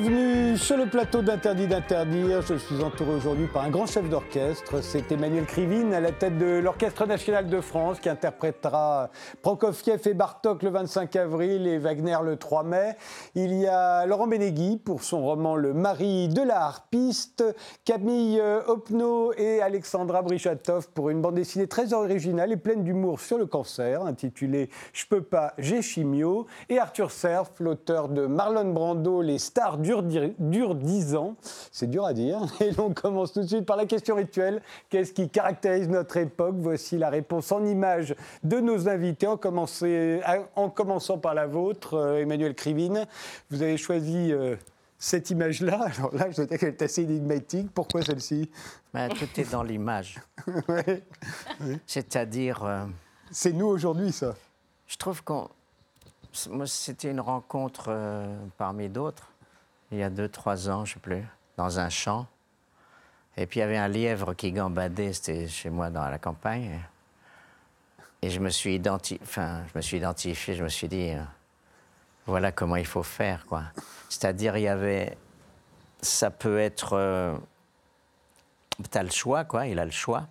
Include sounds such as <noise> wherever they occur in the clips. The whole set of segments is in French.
pewni sur le plateau d'Interdit d'interdire. Je suis entouré aujourd'hui par un grand chef d'orchestre. C'est Emmanuel Krivine à la tête de l'Orchestre national de France qui interprétera Prokofiev et Bartok le 25 avril et Wagner le 3 mai. Il y a Laurent Benegui pour son roman Le mari de la harpiste, Camille Hopno et Alexandra Brichatov pour une bande dessinée très originale et pleine d'humour sur le cancer intitulée Je peux pas, j'ai chimio et Arthur Serf, l'auteur de Marlon Brando, Les stars dure, dure 10 ans. C'est dur à dire. <laughs> Et on commence tout de suite par la question rituelle. Qu'est-ce qui caractérise notre époque? Voici la réponse en images de nos invités, en, en commençant par la vôtre, euh, Emmanuel Krivine. Vous avez choisi euh, cette image-là. <laughs> Alors là, je dois dire qu'elle est assez énigmatique. Pourquoi celle-ci? Ben, Tout est dans l'image. <laughs> C'est-à-dire. Euh, C'est nous aujourd'hui, ça. Je trouve qu'on. C'était une rencontre parmi d'autres il y a deux, trois ans, je ne sais plus, dans un champ. Et puis il y avait un lièvre qui gambadait, c'était chez moi dans la campagne. Et je me suis, identifié, enfin, je me suis identifié, je me suis dit, euh, voilà comment il faut faire, quoi. C'est-à-dire, il y avait, ça peut être, euh, tu as le choix, quoi, il a le choix.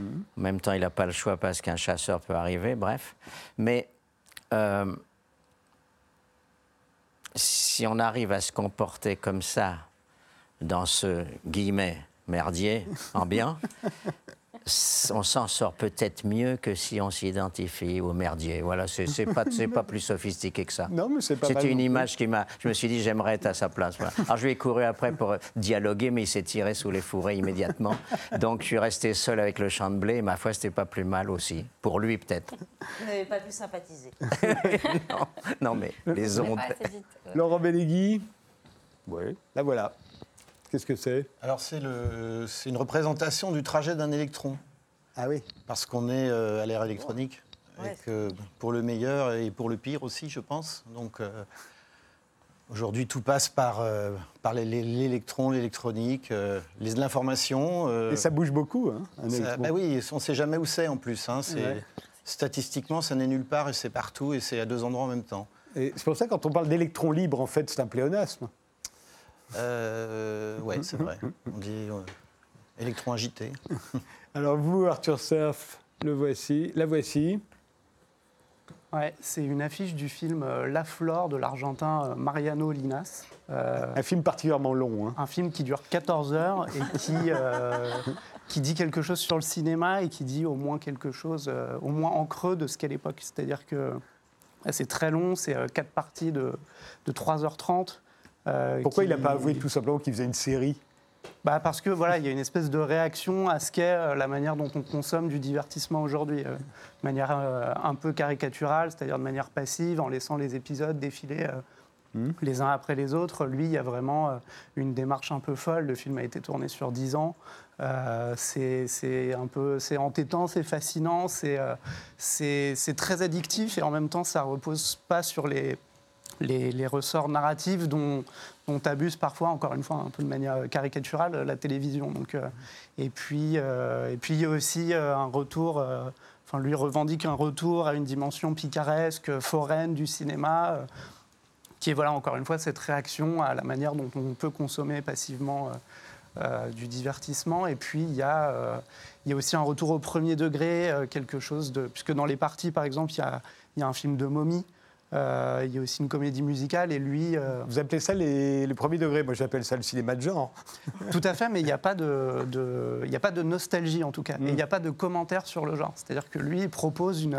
Mm-hmm. En même temps, il n'a pas le choix parce qu'un chasseur peut arriver, bref. Mais euh, si on arrive à se comporter comme ça dans ce guillemet merdier ambiant, on s'en sort peut-être mieux que si on s'identifie au merdier. Voilà, c'est pas, pas plus sophistiqué que ça. Non, mais c'est pas C'était une image qui m'a. Je me suis dit, j'aimerais être à sa place. Alors je lui ai couru après pour dialoguer, mais il s'est tiré sous les fourrés immédiatement. Donc je suis resté seul avec le champ de blé. Et ma foi, c'était pas plus mal aussi. Pour lui, peut-être. Vous n'avez pas pu sympathiser. <laughs> non, mais les ondes. Laurent Bellégui Oui, la voilà. Qu'est-ce que c'est? Alors c'est une représentation du trajet d'un électron. Ah oui Parce qu'on est euh, à l'ère électronique. pour le meilleur et pour le pire aussi, je pense. Donc euh, aujourd'hui, tout passe par, euh, par l'électron, l'électronique, l'information. et ça bouge beaucoup, hein, bah oui, on ne sait jamais où c'est en plus. Hein. Statistiquement, ça n'est nulle part et c'est partout et c'est à deux endroits en même temps. C'est pour ça quand on parle d'électron libre, en fait, c'est un pléonasme. Euh, oui, c'est vrai. On dit euh, électron agité. <laughs> Alors vous, Arthur Surf, le voici, la voici. Ouais, c'est une affiche du film euh, La Flore de l'Argentin Mariano Linas. un film particulièrement long. Hein. Un film qui dure 14 heures et qui, qui dit quelque chose sur le cinéma et qui dit au moins quelque chose, au moins en creux de ce qu'est l'époque. C'est-à-dire que c'est très long, c'est quatre parties de, de 3h30. Euh, Pourquoi il n'a pas avoué tout simplement qu'il faisait une série? Bah parce que voilà, il y a une espèce de réaction à ce qu'est euh, la manière dont on consomme du divertissement aujourd'hui, euh, de manière un peu caricaturale, c'est-à-dire de manière passive, en laissant les épisodes défiler hmm. les uns après les autres. Lui, il y a vraiment une démarche un peu folle. Le film a été tourné sur dix ans. c'est un peu, c'est entêtant, c'est fascinant, c'est très addictif et en même temps, ça repose pas sur les les, ressorts narratifs dont, dont abuse parfois, encore une fois, un peu de manière caricaturale, la télévision. Donc, euh, et, puis, euh, et puis, il y a aussi euh, un retour, enfin, lui revendique un retour à une dimension picaresque, foraine du cinéma, qui est, voilà, encore une fois, cette réaction à la manière dont on peut consommer passivement. du divertissement. Et puis, il y, a, y a aussi un retour au premier degré, quelque chose de... Puisque dans les parties, par exemple, il y a, il y a un film de momie euh, il y a aussi une comédie musicale et lui. Euh, Vous appelez ça les, premiers degrés Moi, j'appelle ça le cinéma de genre. <laughs> Tout à fait, mais il n'y a, pas de, il a pas de nostalgie en tout cas. Et il n'y a pas de commentaire sur le genre. C'est-à-dire que lui il propose une,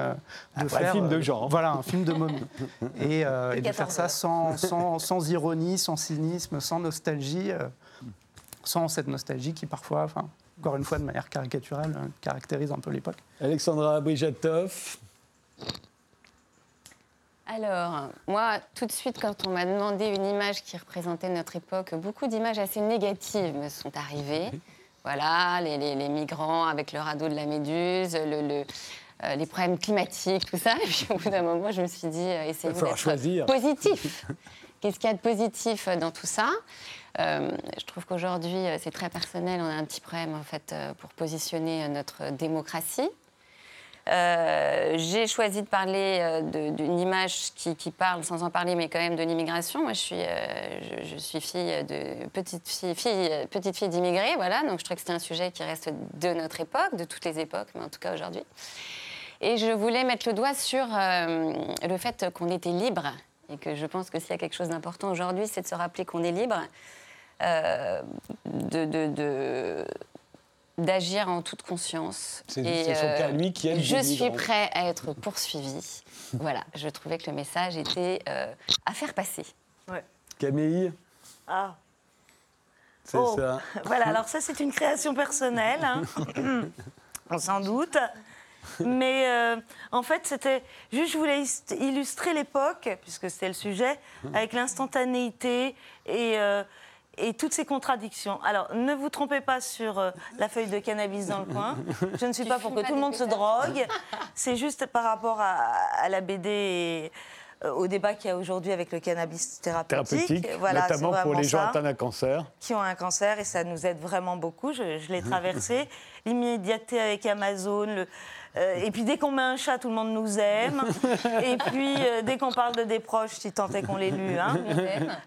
de faire, un film de genre. voilà, un film de momie. <laughs> et, et de faire ça sans, sans, sans, ironie, sans cynisme, sans nostalgie, sans cette nostalgie qui parfois, enfin, encore une fois de manière caricaturale, caractérise un peu l'époque. Alexandra Brijatov. Alors, moi, tout de suite, quand on m'a demandé une image qui représentait notre époque, beaucoup d'images assez négatives me sont arrivées. Voilà, les, migrants avec le radeau de la Méduse, le, euh, les problèmes climatiques, tout ça. <laughs> Et puis au bout d'un moment, je me suis dit, euh, essayez d'être positif. <laughs> Qu'est-ce qu'il y a de positif dans tout ça? Euh, Je trouve qu'aujourd'hui, c'est très personnel. On a un petit problème, en fait, pour positionner notre démocratie. Euh, j'ai choisi de parler euh, d'une image qui, parle, sans en parler, mais quand même de l'immigration. Moi, je suis, euh, fille petite fille, petite fille d'immigrés, voilà. Donc, je trouvais que c'était un sujet qui reste de notre époque, de toutes les époques, mais en tout cas aujourd'hui. Et je voulais mettre le doigt sur le fait qu'on était libre et que je pense que s'il y a quelque chose d'important aujourd'hui, c'est de se rappeler qu'on est libre, de- d'agir en toute conscience. C'est- son cas, lui, qui aime Je suis migrants. prêt à être poursuivi. <laughs> voilà, je trouvais que le message était euh, à faire passer. Camille, Ah, c'est Oh. ça. <laughs> voilà, alors ça c'est une création personnelle, hein. <laughs> on s'en doute. Mais euh, en fait, c'était juste, je voulais is- illustrer l'époque, puisque c'était le sujet, avec l'instantanéité et, euh, et toutes ces contradictions. Alors, ne vous trompez pas sur euh, la feuille de cannabis dans le coin. Je ne suis pas pour que tout le monde se drogue. <laughs> C'est juste par rapport à, à la BD et euh, au débat qu'il y a aujourd'hui avec le cannabis thérapeutique. Thérapeutique, Voilà, c'est notamment pour les gens ça atteints d'un cancer. qui ont un cancer et ça nous aide vraiment beaucoup. Je, je l'ai <laughs> traversé. L'immédiateté avec Amazon. le- euh, et puis dès qu'on met un chat, tout le monde nous aime. <laughs> et puis euh, dès qu'on parle de des proches, si tant est qu'on l'ait lu, hein,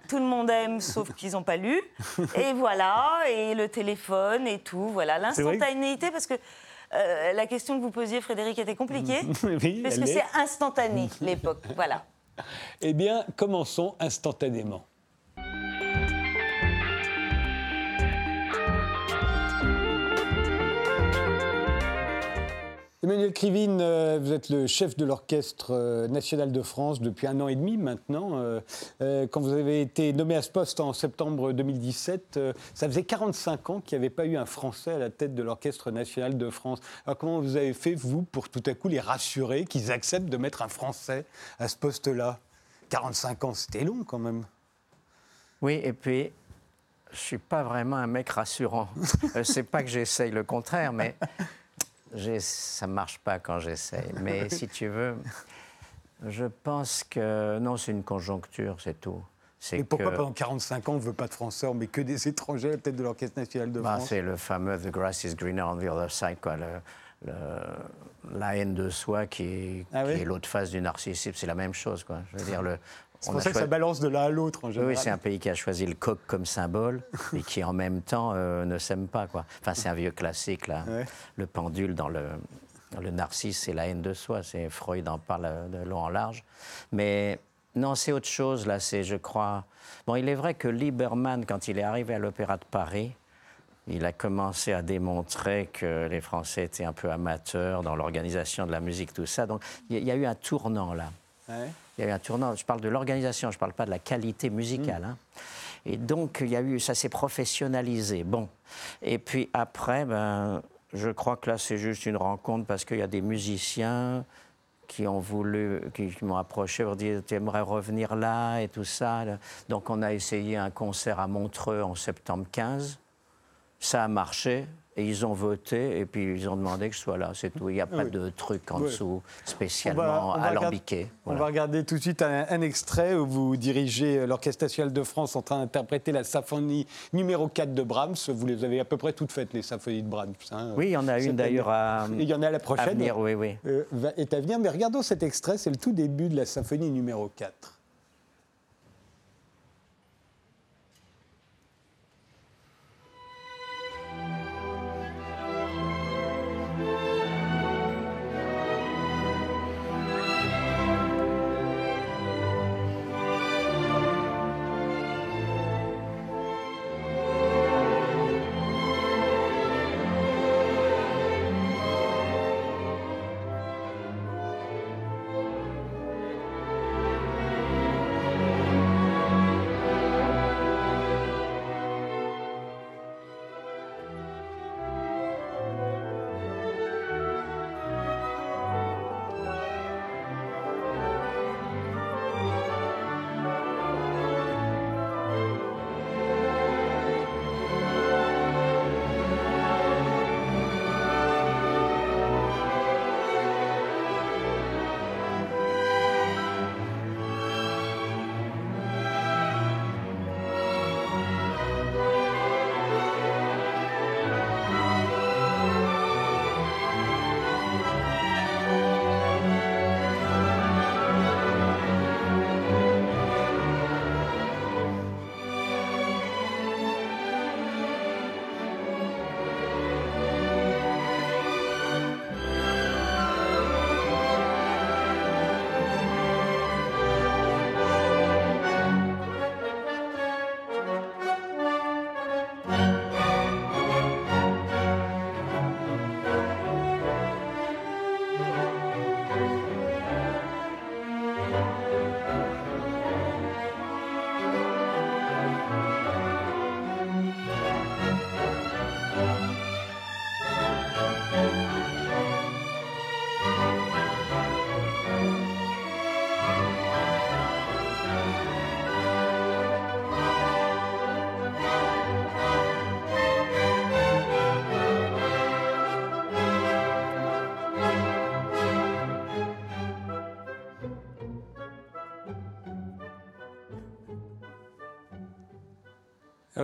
tout le monde aime, sauf qu'ils n'ont pas lu. <laughs> Et voilà, et le téléphone et tout. Voilà, l'instantanéité, parce que euh, la question que vous posiez, Frédéric, était compliquée. <laughs> Oui, parce que est. c'est instantané, l'époque. Voilà. Eh bien, commençons instantanément. Emmanuel Krivine, euh, vous êtes le chef de l'Orchestre euh, national de France depuis un an et demi maintenant. Euh, Quand vous avez été nommé à ce poste en septembre 2017, euh, ça faisait 45 ans qu'il n'y avait pas eu un Français à la tête de l'Orchestre national de France. Alors comment vous avez fait, vous, pour tout à coup les rassurer qu'ils acceptent de mettre un Français à ce poste-là? 45 ans, c'était long quand même. Oui, et puis, je suis pas vraiment un mec rassurant. <laughs> C'est pas que j'essaye le contraire, mais ça marche pas quand j'essaye. Mais <laughs> si tu veux, je pense que non, c'est une conjoncture, c'est tout. Et pourquoi que- pendant 45 ans on ne veut pas de Français, met que des étrangers à la tête de l'Orchestre national de Bah, France c'est le fameux The grass is greener on the other side, quoi. le- le- la haine de soi qui est, Ah oui est l'autre face du narcissisme, c'est la même chose, quoi. Je veux dire, le. C'est pour ça que ça balance de l'un à l'autre en Oui, général. oui, c'est un pays qui a choisi le coq comme symbole et qui en même temps euh, ne s'aime pas. Quoi. Enfin, c'est un vieux classique, là. Ouais. Le pendule dans le, le narcisse et la haine de soi. C'est Freud en parle euh, de long en large. Mais non, c'est autre chose, là. C'est, je crois. Bon, il est vrai que Lieberman, quand il est arrivé à l'Opéra de Paris, il a commencé à démontrer que les Français étaient un peu amateurs dans l'organisation de la musique, tout ça. Donc, il y a- il y a eu un tournant, là. Ouais. Il y a eu un tournant. Je parle de l'organisation, je ne parle pas de la qualité musicale. hein. Et donc, il y a eu, ça s'est professionnalisé. Bon. Et puis après, ben, je crois que là, c'est juste une rencontre parce qu'il y a des musiciens qui ont voulu, qui, m'ont approché pour dire tu aimerais revenir là et tout ça. Donc, on a essayé un concert à Montreux en septembre 15. Ça a marché. Et ils ont voté, et puis ils ont demandé que je sois là, c'est tout. Il n'y a pas oui. de truc en Oui. dessous On spécialement on alambiqué. On Voilà. va regarder tout de suite un, un extrait où vous dirigez euh, l'Orchestre national de France en train d'interpréter la symphonie numéro 4 de Brahms. Vous les avez à peu près toutes faites, les symphonies de Brahms. hein. Oui, il y en a une d'ailleurs à, il y en a la à prochaine. venir, oui, oui. euh, est à venir. Mais regardons cet extrait, c'est le tout début de la symphonie numéro 4.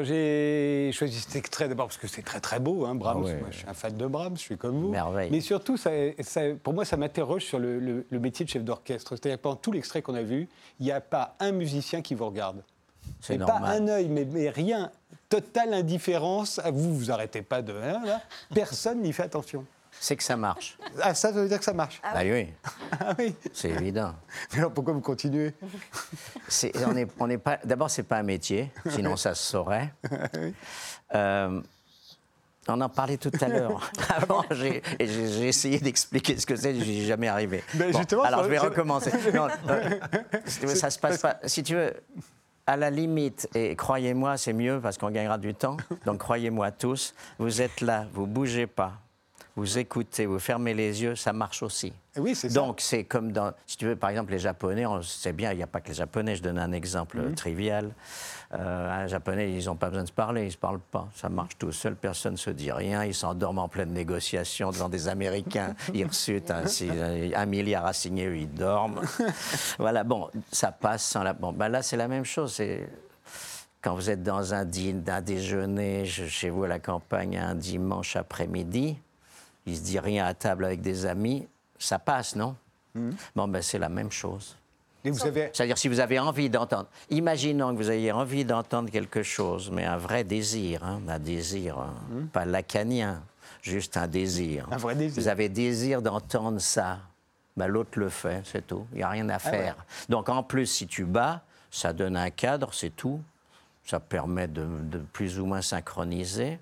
J'ai choisi cet extrait d'abord parce que c'est très très beau, hein, Brahms. Ah ouais. Moi, je suis un fan de Brahms, je suis comme vous. Merveille. Mais surtout, ça, ça- pour moi, ça m'interroge sur le, le- le métier de chef d'orchestre. C'est-à-dire que pendant tout l'extrait qu'on a vu, il n'y a pas un musicien qui vous regarde. C'est Et pas normal. un œil, mais, mais rien. Totale indifférence. À vous, vous arrêtez pas de. hein, là. Personne n'y fait attention. C'est que ça marche. Ah, ça, ça veut dire que ça marche. Ah oui, Ah oui. <laughs> c'est évident. Mais alors pourquoi vous continuez? C'est- on est, on est pas. D'abord, c'est pas un métier, sinon ça se saurait. <laughs> Euh, on en parlait tout à l'heure. <laughs> Avant, j'ai essayé d'expliquer ce que c'est, j'y ai jamais arrivé. Ben, justement, alors ça- je vais recommencer. Non, ça se passe pas. Si tu veux, à la limite, et croyez-moi, c'est mieux parce qu'on gagnera du temps. Donc croyez-moi tous, vous êtes là, vous bougez pas, vous écoutez, vous fermez les yeux, ça marche aussi. Eh Oui, c'est ça. Donc, c'est comme dans, si tu veux, par exemple, les Japonais, on sait bien, il n'y a pas que les Japonais, je donne un exemple Mhm. trivial. Euh, un Japonais, ils n'ont pas besoin de se parler, ils ne se parlent pas. Ça marche tout seul, personne ne se dit rien, ils s'endorment en pleine négociation devant des Américains, <laughs> ils reçutent un, milliard à signer, eux, ils dorment. <laughs> voilà, bon, ça passe sans la... Bon, ben là, c'est la même chose, c'est... Quand vous êtes dans un, dîner, un déjeuner je- chez vous à la campagne un dimanche après-midi, il se dit rien à table avec des amis, ça passe, non? Bon, ben c'est la même chose. Avez. C'est-à-dire si vous avez envie d'entendre, imaginons que vous ayez envie d'entendre quelque chose, mais un vrai désir, hein, un désir, hein, pas lacanien, juste un désir. Un vrai désir. Vous avez désir d'entendre ça, ben, l'autre le fait, c'est tout. Il n'y a rien à faire. Donc en plus, si tu bats, ça donne un cadre, c'est tout. Ça permet de, de plus ou moins synchroniser.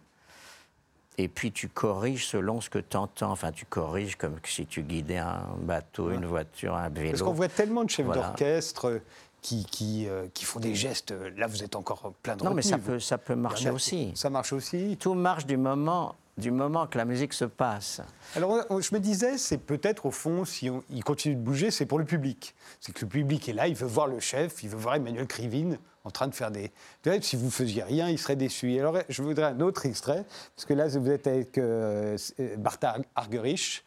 Et puis tu corriges selon ce que tu entends. Enfin, tu corriges comme si tu guidais un bateau, une voiture, un vélo. Parce qu'on voit tellement de chefs Voilà. d'orchestre euh, qui, qui, euh, qui font des gestes. euh, Là, vous êtes encore plein de Non, mais ça peut, ça peut marcher aussi. Ça marche aussi. Tout marche du moment, du moment que la musique se passe. Alors, je me disais, c'est peut-être au fond, si on, il continue de bouger, c'est pour le public. C'est que le public est là, il veut voir le chef, il veut voir Emmanuel Krivine en train de faire des. Si vous faisiez rien, il serait déçu. Et alors, je voudrais un autre extrait, parce que là, vous êtes avec euh, euh, Bartha Argerich,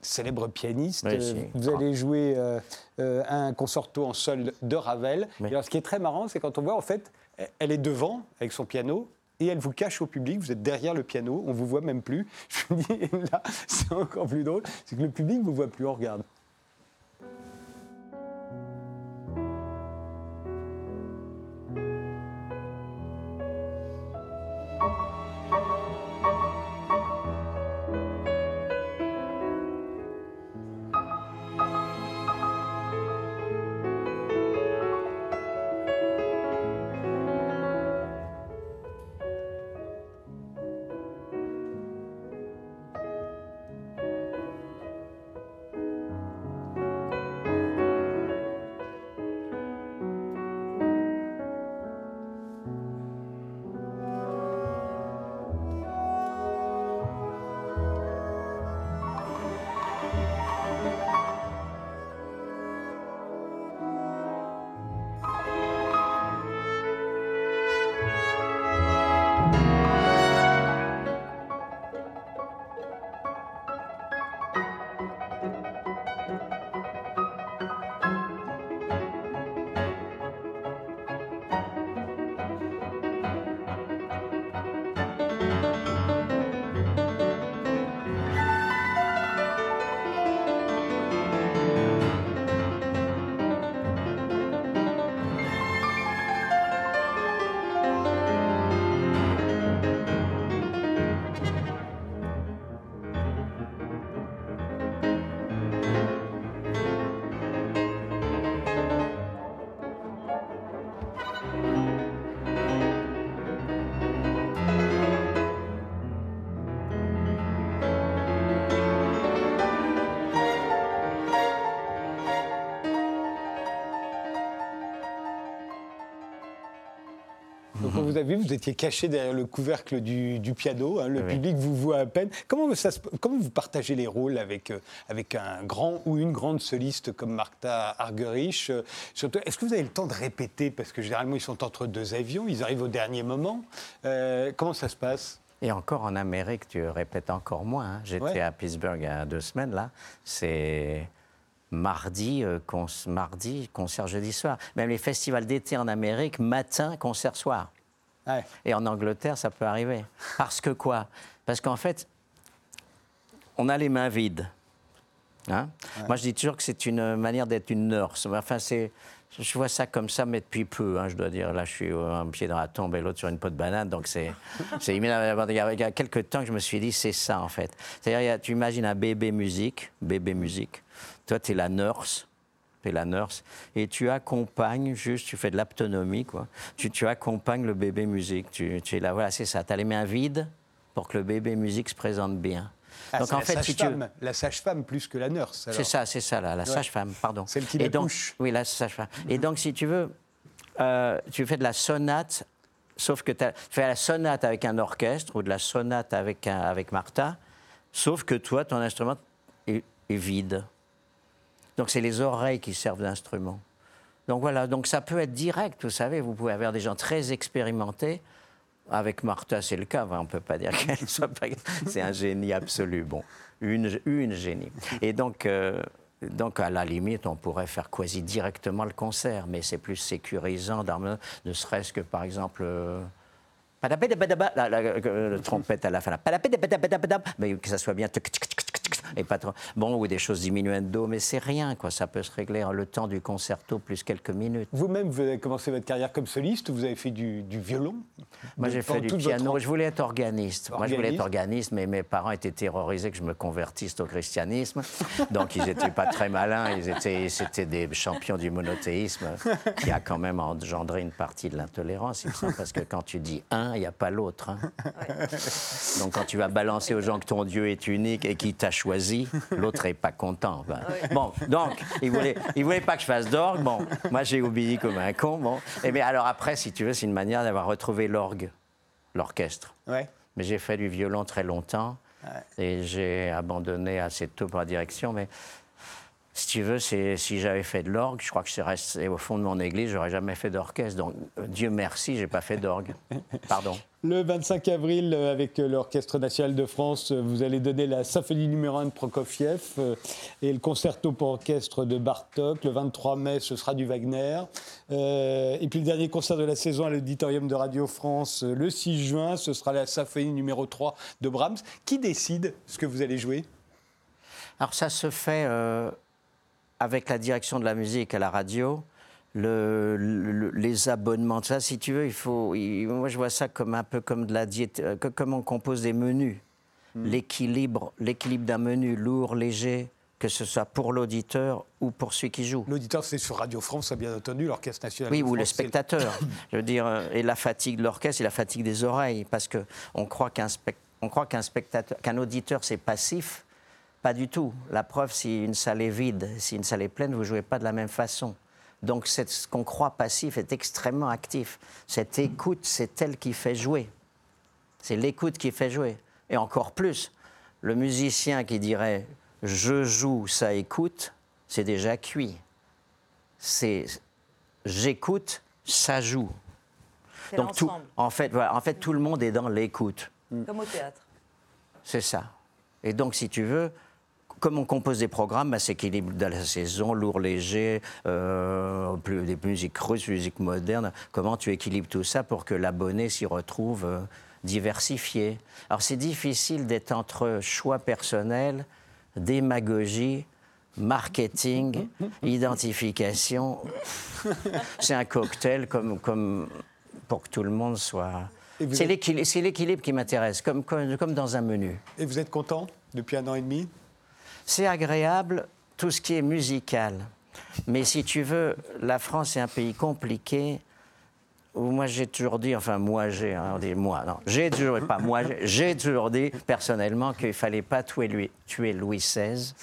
célèbre pianiste. Oui, Euh, vous allez jouer euh, euh, un concerto en sol de Ravel. Oui. Et alors, ce qui est très marrant, c'est quand on voit, en fait, elle est devant avec son piano. Et elle vous cache au public, vous êtes derrière le piano, on vous voit même plus. <laughs> Je me dis, là, c'est encore plus drôle, c'est que le public ne vous voit plus, on regarde. Vous a vu, vous étiez caché derrière le couvercle du, du piano, hein, le Oui. public vous voit à peine. Comment, ça se- comment vous partagez les rôles avec, euh, avec un grand ou une grande soliste comme Martha Argerich euh, Est-ce que vous avez le temps de répéter Parce que généralement, ils sont entre deux avions, ils arrivent au dernier moment. Euh, comment ça se passe? Et encore en Amérique, tu répètes encore moins. hein. J'étais Ouais. à Pittsburgh il y a deux semaines, là. C'est mardi, euh, mardi, concert jeudi soir. Même les festivals d'été en Amérique, matin, concert soir. Ouais. Et en Angleterre, ça peut arriver. Parce que quoi? Parce qu'en fait, on a les mains vides. Hein? Moi, je dis toujours que c'est une manière d'être une nurse. Enfin, c'est, je vois ça comme ça, mais depuis peu, hein, je dois dire. Là, je suis un pied dans la tombe et l'autre sur une peau de banane, donc c'est, <laughs> c'est il y a quelques temps que je me suis dit, c'est ça en fait. C'est-à-dire, tu imagines un bébé musique, bébé musique. Toi, tu es la nurse tu es la nurse, et tu accompagnes, juste, tu fais de l'aptonomie, quoi. Tu, tu accompagnes le bébé musique. Tu, tu es là, voilà, c'est ça. Tu as les mains vides pour que le bébé musique se présente bien. Ah, donc en fait, si tu... la sage-femme plus que la nurse. C'est ça, c'est ça, la, la sage-femme, pardon. Celle qui et donc, Oui, la sage-femme. Et donc, si tu veux, euh, tu fais de la sonate, sauf que tu fais la sonate avec un orchestre ou de la sonate avec, un, avec Martha, sauf que toi, ton instrument est, est vide. Donc c'est les oreilles qui servent d'instrument. Donc voilà, donc ça peut être direct, vous savez, vous pouvez avoir des gens très expérimentés. Avec Martha, c'est le cas, on ne peut pas dire qu'elle <laughs> soit pas... C'est un génie absolu, bon, une, une génie. Et donc, euh, donc, à la limite, on pourrait faire quasi directement le concert, mais c'est plus sécurisant, ne serait-ce que, par exemple... Euh, la, la, la, trompette à la fin, mais que ça soit bien et pas trop. Bon, ou des choses diminuendo, mais c'est rien, quoi. Ça peut se régler en le temps du concerto plus quelques minutes. Vous-même, vous avez commencé votre carrière comme soliste, vous avez fait du, violon Moi, j'ai fait du piano. Je voulais être organiste. Moi, je voulais être organiste, mais mes parents étaient terrorisés que je me convertisse au christianisme. Donc, ils n'étaient pas très malins. Ils étaient, c'était des champions du monothéisme, qui a quand même engendré une partie de l'intolérance, parce que quand tu dis un, il n'y a pas l'autre. Hein. Donc, quand tu vas balancer aux gens que ton Dieu est unique et qu'il t'a choisi, <laughs> l'autre n'est pas content. Bon, donc, il ne voulait, il voulait pas que je fasse d'orgue. Bon, moi, j'ai oublié comme un con. Bon. Et mais alors après, si tu veux, c'est une manière d'avoir retrouvé l'orgue, l'orchestre. Ouais. Mais j'ai fait du violon très longtemps. Et j'ai abandonné assez tôt pour la direction. Mais si tu veux, si j'avais fait de l'orgue, je crois que je resté au fond de mon église, j'aurais jamais fait d'orchestre. Donc, Dieu merci, j'ai pas fait d'orgue. <laughs> Pardon. Le 25 avril, euh, avec euh, l'Orchestre national de France, euh, vous allez donner la symphonie numéro 1 de Prokofiev et le concerto pour orchestre de Bartok. Le 23 mai, ce sera du Wagner. et puis le dernier concert de la saison à l'Auditorium de Radio France, le 6 juin, ce sera la symphonie numéro 3 de Brahms. Qui décide ce que vous allez jouer? Alors ça se fait avec la direction de la musique à la radio, le, les abonnements, ça, si tu veux, il faut. moi, je vois ça comme un peu comme de la diète, euh, comme on compose des menus. Hmm. L'équilibre, l'équilibre d'un menu lourd, léger, que ce soit pour l'auditeur ou pour celui qui joue. L'auditeur, c'est sur Radio France, bien entendu, l'Orchestre national. Oui, ou le spectateur. <laughs> je veux dire, euh, et la fatigue de l'orchestre et la fatigue des oreilles, parce qu'on on croit qu'un spectateur, qu'un auditeur, c'est passif. Pas du tout. La preuve, si une salle est vide, si une salle est pleine, vous ne jouez pas de la même façon. Donc ce qu'on croit passif est extrêmement actif. Cette écoute, c'est elle qui fait jouer. C'est l'écoute qui fait jouer. Et encore plus, le musicien qui dirait je joue, ça écoute, c'est déjà cuit. C'est j'écoute, ça joue. Donc tout, en fait, en fait, tout le monde est dans l'écoute. Comme au théâtre. C'est ça. Et donc, si tu veux, comme on compose des programmes, bah, c'est équilibre de la saison, lourd, léger, euh, plus, des musiques russes, musique moderne. Comment tu équilibres tout ça pour que l'abonné s'y retrouve euh, diversifié? Alors c'est difficile d'être entre choix personnel, démagogie, marketing, <laughs> identification. c'est un cocktail comme, comme pour que tout le monde soit... C'est l'équilibre qui m'intéresse, comme, comme, comme dans un menu. Et vous êtes content depuis un an et demi? C'est agréable tout ce qui est musical. Mais si tu veux, la France est un pays compliqué moi j'ai toujours dit, enfin moi j'ai, hein, moi, non, j'ai toujours, pas moi, j'ai toujours dit personnellement qu'il fallait pas tuer, tuer Louis XVI,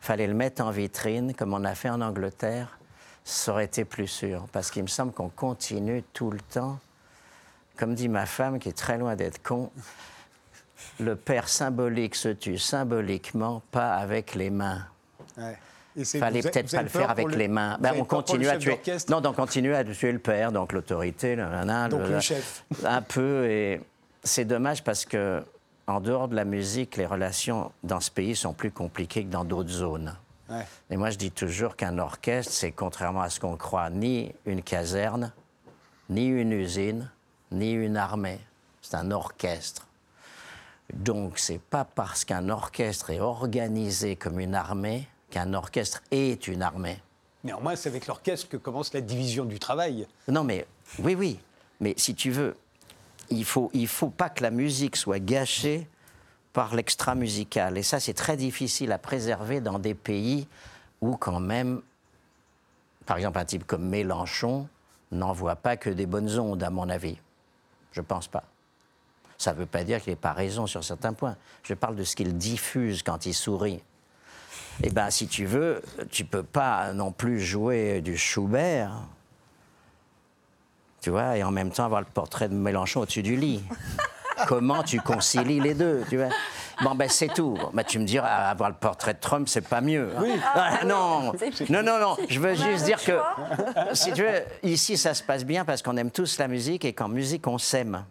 fallait le mettre en vitrine comme on a fait en Angleterre, ça aurait été plus sûr. Parce qu'il me semble qu'on continue tout le temps, comme dit ma femme qui est très loin d'être con, le père symbolique se tue symboliquement, pas avec les mains. Il fallait peut-être pas le faire avec les mains. Ben, on continue à tuer. Non, donc continuer à tuer le père, donc l'autorité, le, donc le, chef. Un peu et c'est dommage parce que en dehors de la musique, les relations dans ce pays sont plus compliquées que dans d'autres zones. Et moi, je dis toujours qu'un orchestre, c'est contrairement à ce qu'on croit, ni une caserne, ni une usine, ni une armée. C'est un orchestre. Donc, c'est pas parce qu'un orchestre est organisé comme une armée qu'un orchestre est une armée. Néanmoins, c'est avec l'orchestre que commence la division du travail. Non, mais oui, oui. Mais si tu veux, il faut, il faut pas que la musique soit gâchée par l'extra musical. Et ça, c'est très difficile à préserver dans des pays où, quand même, par exemple, un type comme Mélenchon n'envoie pas que des bonnes ondes, à mon avis. Je pense pas. Ça ne veut pas dire qu'il n'ait pas raison sur certains points. Je parle de ce qu'il diffuse quand il sourit. Eh bien, si tu veux, tu peux pas non plus jouer du Schubert, tu vois, et en même temps avoir le portrait de Mélenchon au-dessus du lit. <laughs> Comment tu concilies les deux, tu vois? Bon, ben c'est tout. Ben, tu me diras, avoir le portrait de Trump, c'est pas mieux. Oui. non, <laughs> non, non, non. Je veux juste dire que, si tu veux, ici, ça se passe bien parce qu'on aime tous la musique et qu'en musique, on s'aime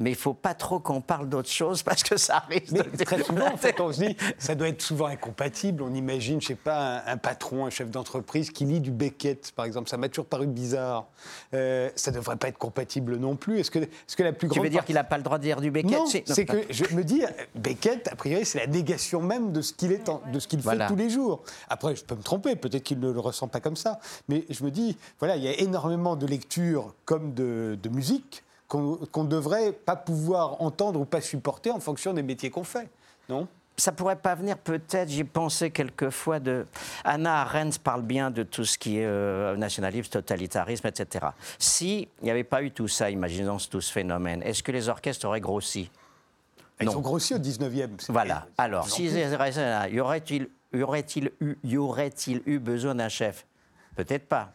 mais il faut pas trop qu'on parle d'autre chose parce que ça risque mais de... Très souvent, en fait, on se dit, ça doit être souvent incompatible. On imagine, je sais pas, un, patron, un chef d'entreprise qui lit du Beckett, par exemple. Ça m'a toujours paru bizarre. Euh, ça devrait pas être compatible non plus. Est-ce que, est que la plus grande... Tu veux dire qu'il n'a pas le droit de lire du Beckett? Non, c'est que je me dis, Beckett, a priori, c'est la négation même de ce qu'il est, de ce qu'il fait tous les jours. Après, je peux me tromper, peut-être qu'il ne le ressent pas comme ça. Mais je me dis, voilà, il y a énormément de lectures comme de, de musique qu'on ne devrait pas pouvoir entendre ou pas supporter en fonction des métiers qu'on fait, non? Ça pourrait pas venir peut-être, j'y pensais quelquefois, de... Anna Arendt parle bien de tout ce qui est euh, nationalisme, totalitarisme, etc. Si il n'y avait pas eu tout ça, imaginons tout ce phénomène, est-ce que les orchestres auraient grossi? Ils ont grossi au 19e. Voilà. Alors, s'ils là, y aurait-il y aurait-il eu, y aurait eu besoin d'un chef? Peut-être pas.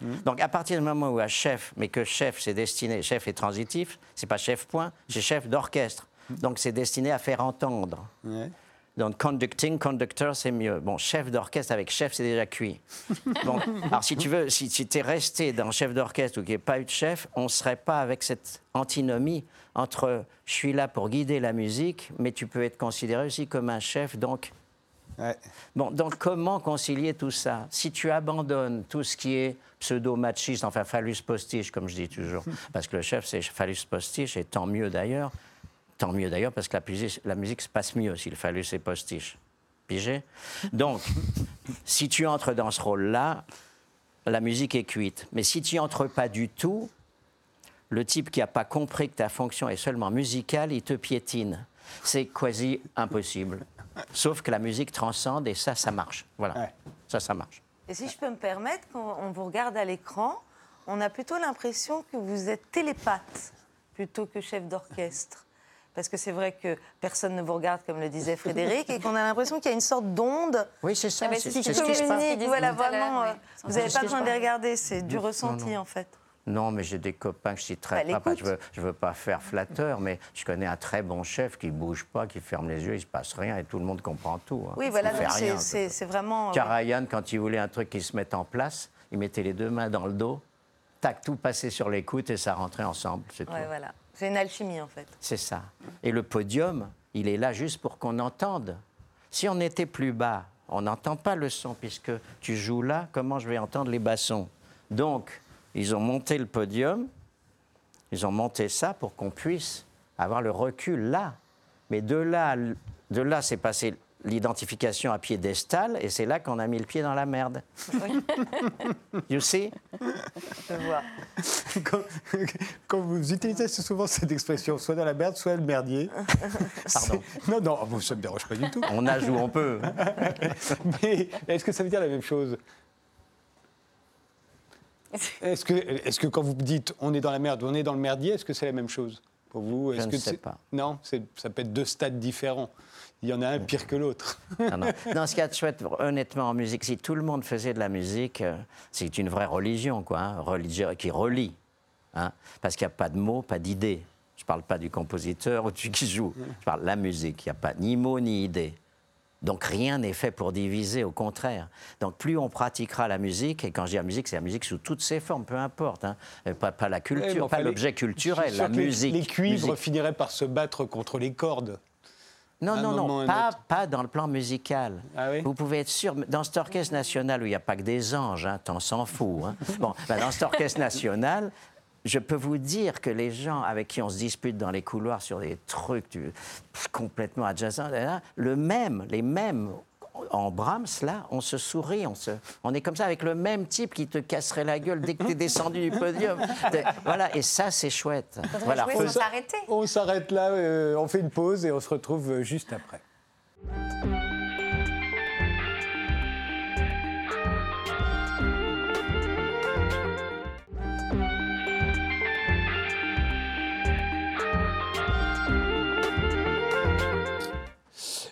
Hmm. Donc à partir du moment où un chef, mais que chef c'est destiné, chef est transitif, c'est pas chef point, c'est chef d'orchestre. Hmm. Donc c'est destiné à faire entendre. Donc conducting, conductor, c'est mieux. Bon, chef d'orchestre avec chef, c'est déjà cuit. <laughs> Bon, alors si tu veux, si, tu es resté dans chef d'orchestre ou qu'il n'y ait pas eu de chef, on ne serait pas avec cette antinomie entre je suis là pour guider la musique, mais tu peux être considéré aussi comme un chef, donc Bon, donc comment concilier tout ça? Si tu abandonnes tout ce qui est pseudo-machiste, enfin phallus-postiche, comme je dis toujours, <laughs> parce que le chef c'est phallus-postiche, et tant mieux d'ailleurs, tant mieux d'ailleurs parce que la musique, la musique se passe mieux si le phallus est postiche. Pigé? Donc, <laughs> si tu entres dans ce rôle-là, la musique est cuite. Mais si tu entres pas du tout, le type qui n'a pas compris que ta fonction est seulement musicale, il te piétine. C'est quasi impossible. Sauf que la musique transcende et ça, ça marche. Voilà. Ça, ça marche. Et si je peux me permettre, quand on vous regarde à l'écran, on a plutôt l'impression que vous êtes télépathe plutôt que chef d'orchestre. Parce que c'est vrai que personne ne vous regarde, comme le disait Frédéric, et qu'on a l'impression qu'il y a une sorte d'onde. Oui, c'est ça. C'est qui communique. Voilà, vraiment. Vous n'avez pas besoin de les regarder, c'est du ressenti, en fait. Non, mais j'ai des copains que je citerai bah, pas, je veux, veux pas faire flatteur, mais je connais un très bon chef qui bouge pas, qui ferme les yeux, il se passe rien et tout le monde comprend tout. Hein. Oui, voilà, c'est vraiment. Euh, Karajan, quand il voulait un truc qui se mette en place, il mettait les deux mains dans le dos, tac, tout passait sur l'écoute et ça rentrait ensemble. C'est voilà. C'est une alchimie en fait. C'est ça. Et le podium, il est là juste pour qu'on entende. Si on était plus bas, on n'entend pas le son puisque tu joues là, comment je vais entendre les bassons? Donc, ils ont monté le podium, ils ont monté ça pour qu'on puisse avoir le recul là. Mais de là, de là, c'est passé l'identification à piédestal, et c'est là qu'on a mis le pied dans la merde. Oui. you see? Je vois. Quand, vous utilisez souvent cette expression, soit dans la merde, soit le merdier. Pardon. Non, non, ça ne me dérange pas du tout. On a où on peut. <laughs> Mais est-ce que ça veut dire la même chose? <laughs> est-ce que, est que quand vous dites on est dans la merde ou on est dans le merdier, est-ce que c'est la même chose pour vous? Je ne sais pas. Non, ça peut être deux stades différents. Il y en a un pire que l'autre. <laughs> non, non. ce qu'il y a de chouette, honnêtement, en musique, si tout le monde faisait de la musique, euh, c'est une vraie religion, quoi, hein, religion qui relie. Hein, parce qu'il n'y a pas de mots, pas d'idées. Je ne parle pas du compositeur ou du qui joue. Je parle de la musique. Il n'y a pas ni mots ni idées. Donc rien n'est fait pour diviser, au contraire. Donc plus on pratiquera la musique, et quand je dis la musique, c'est la musique sous toutes ses formes, peu importe, hein. pas, la culture, pas l'objet culturel, la musique. Les, cuivres finiraient par se battre contre les cordes. Non, non, non, pas, pas, dans le plan musical. Ah Vous pouvez être sûr, dans cet orchestre national où il n'y a pas que des anges, hein, t'en s'en fous. Hein. Bon, ben, dans cet orchestre national, je peux vous dire que les gens avec qui on se dispute dans les couloirs sur des trucs du- complètement adjacents, le même, les mêmes, en Brahms, là, on se sourit, on, se, on est comme ça avec le même type qui te casserait la gueule dès que tu es descendu du podium. <laughs> Voilà, et ça, c'est chouette. Voilà. jouer s'arrêter. On s'arrête là, euh, on fait une pause et on se retrouve euh, juste après.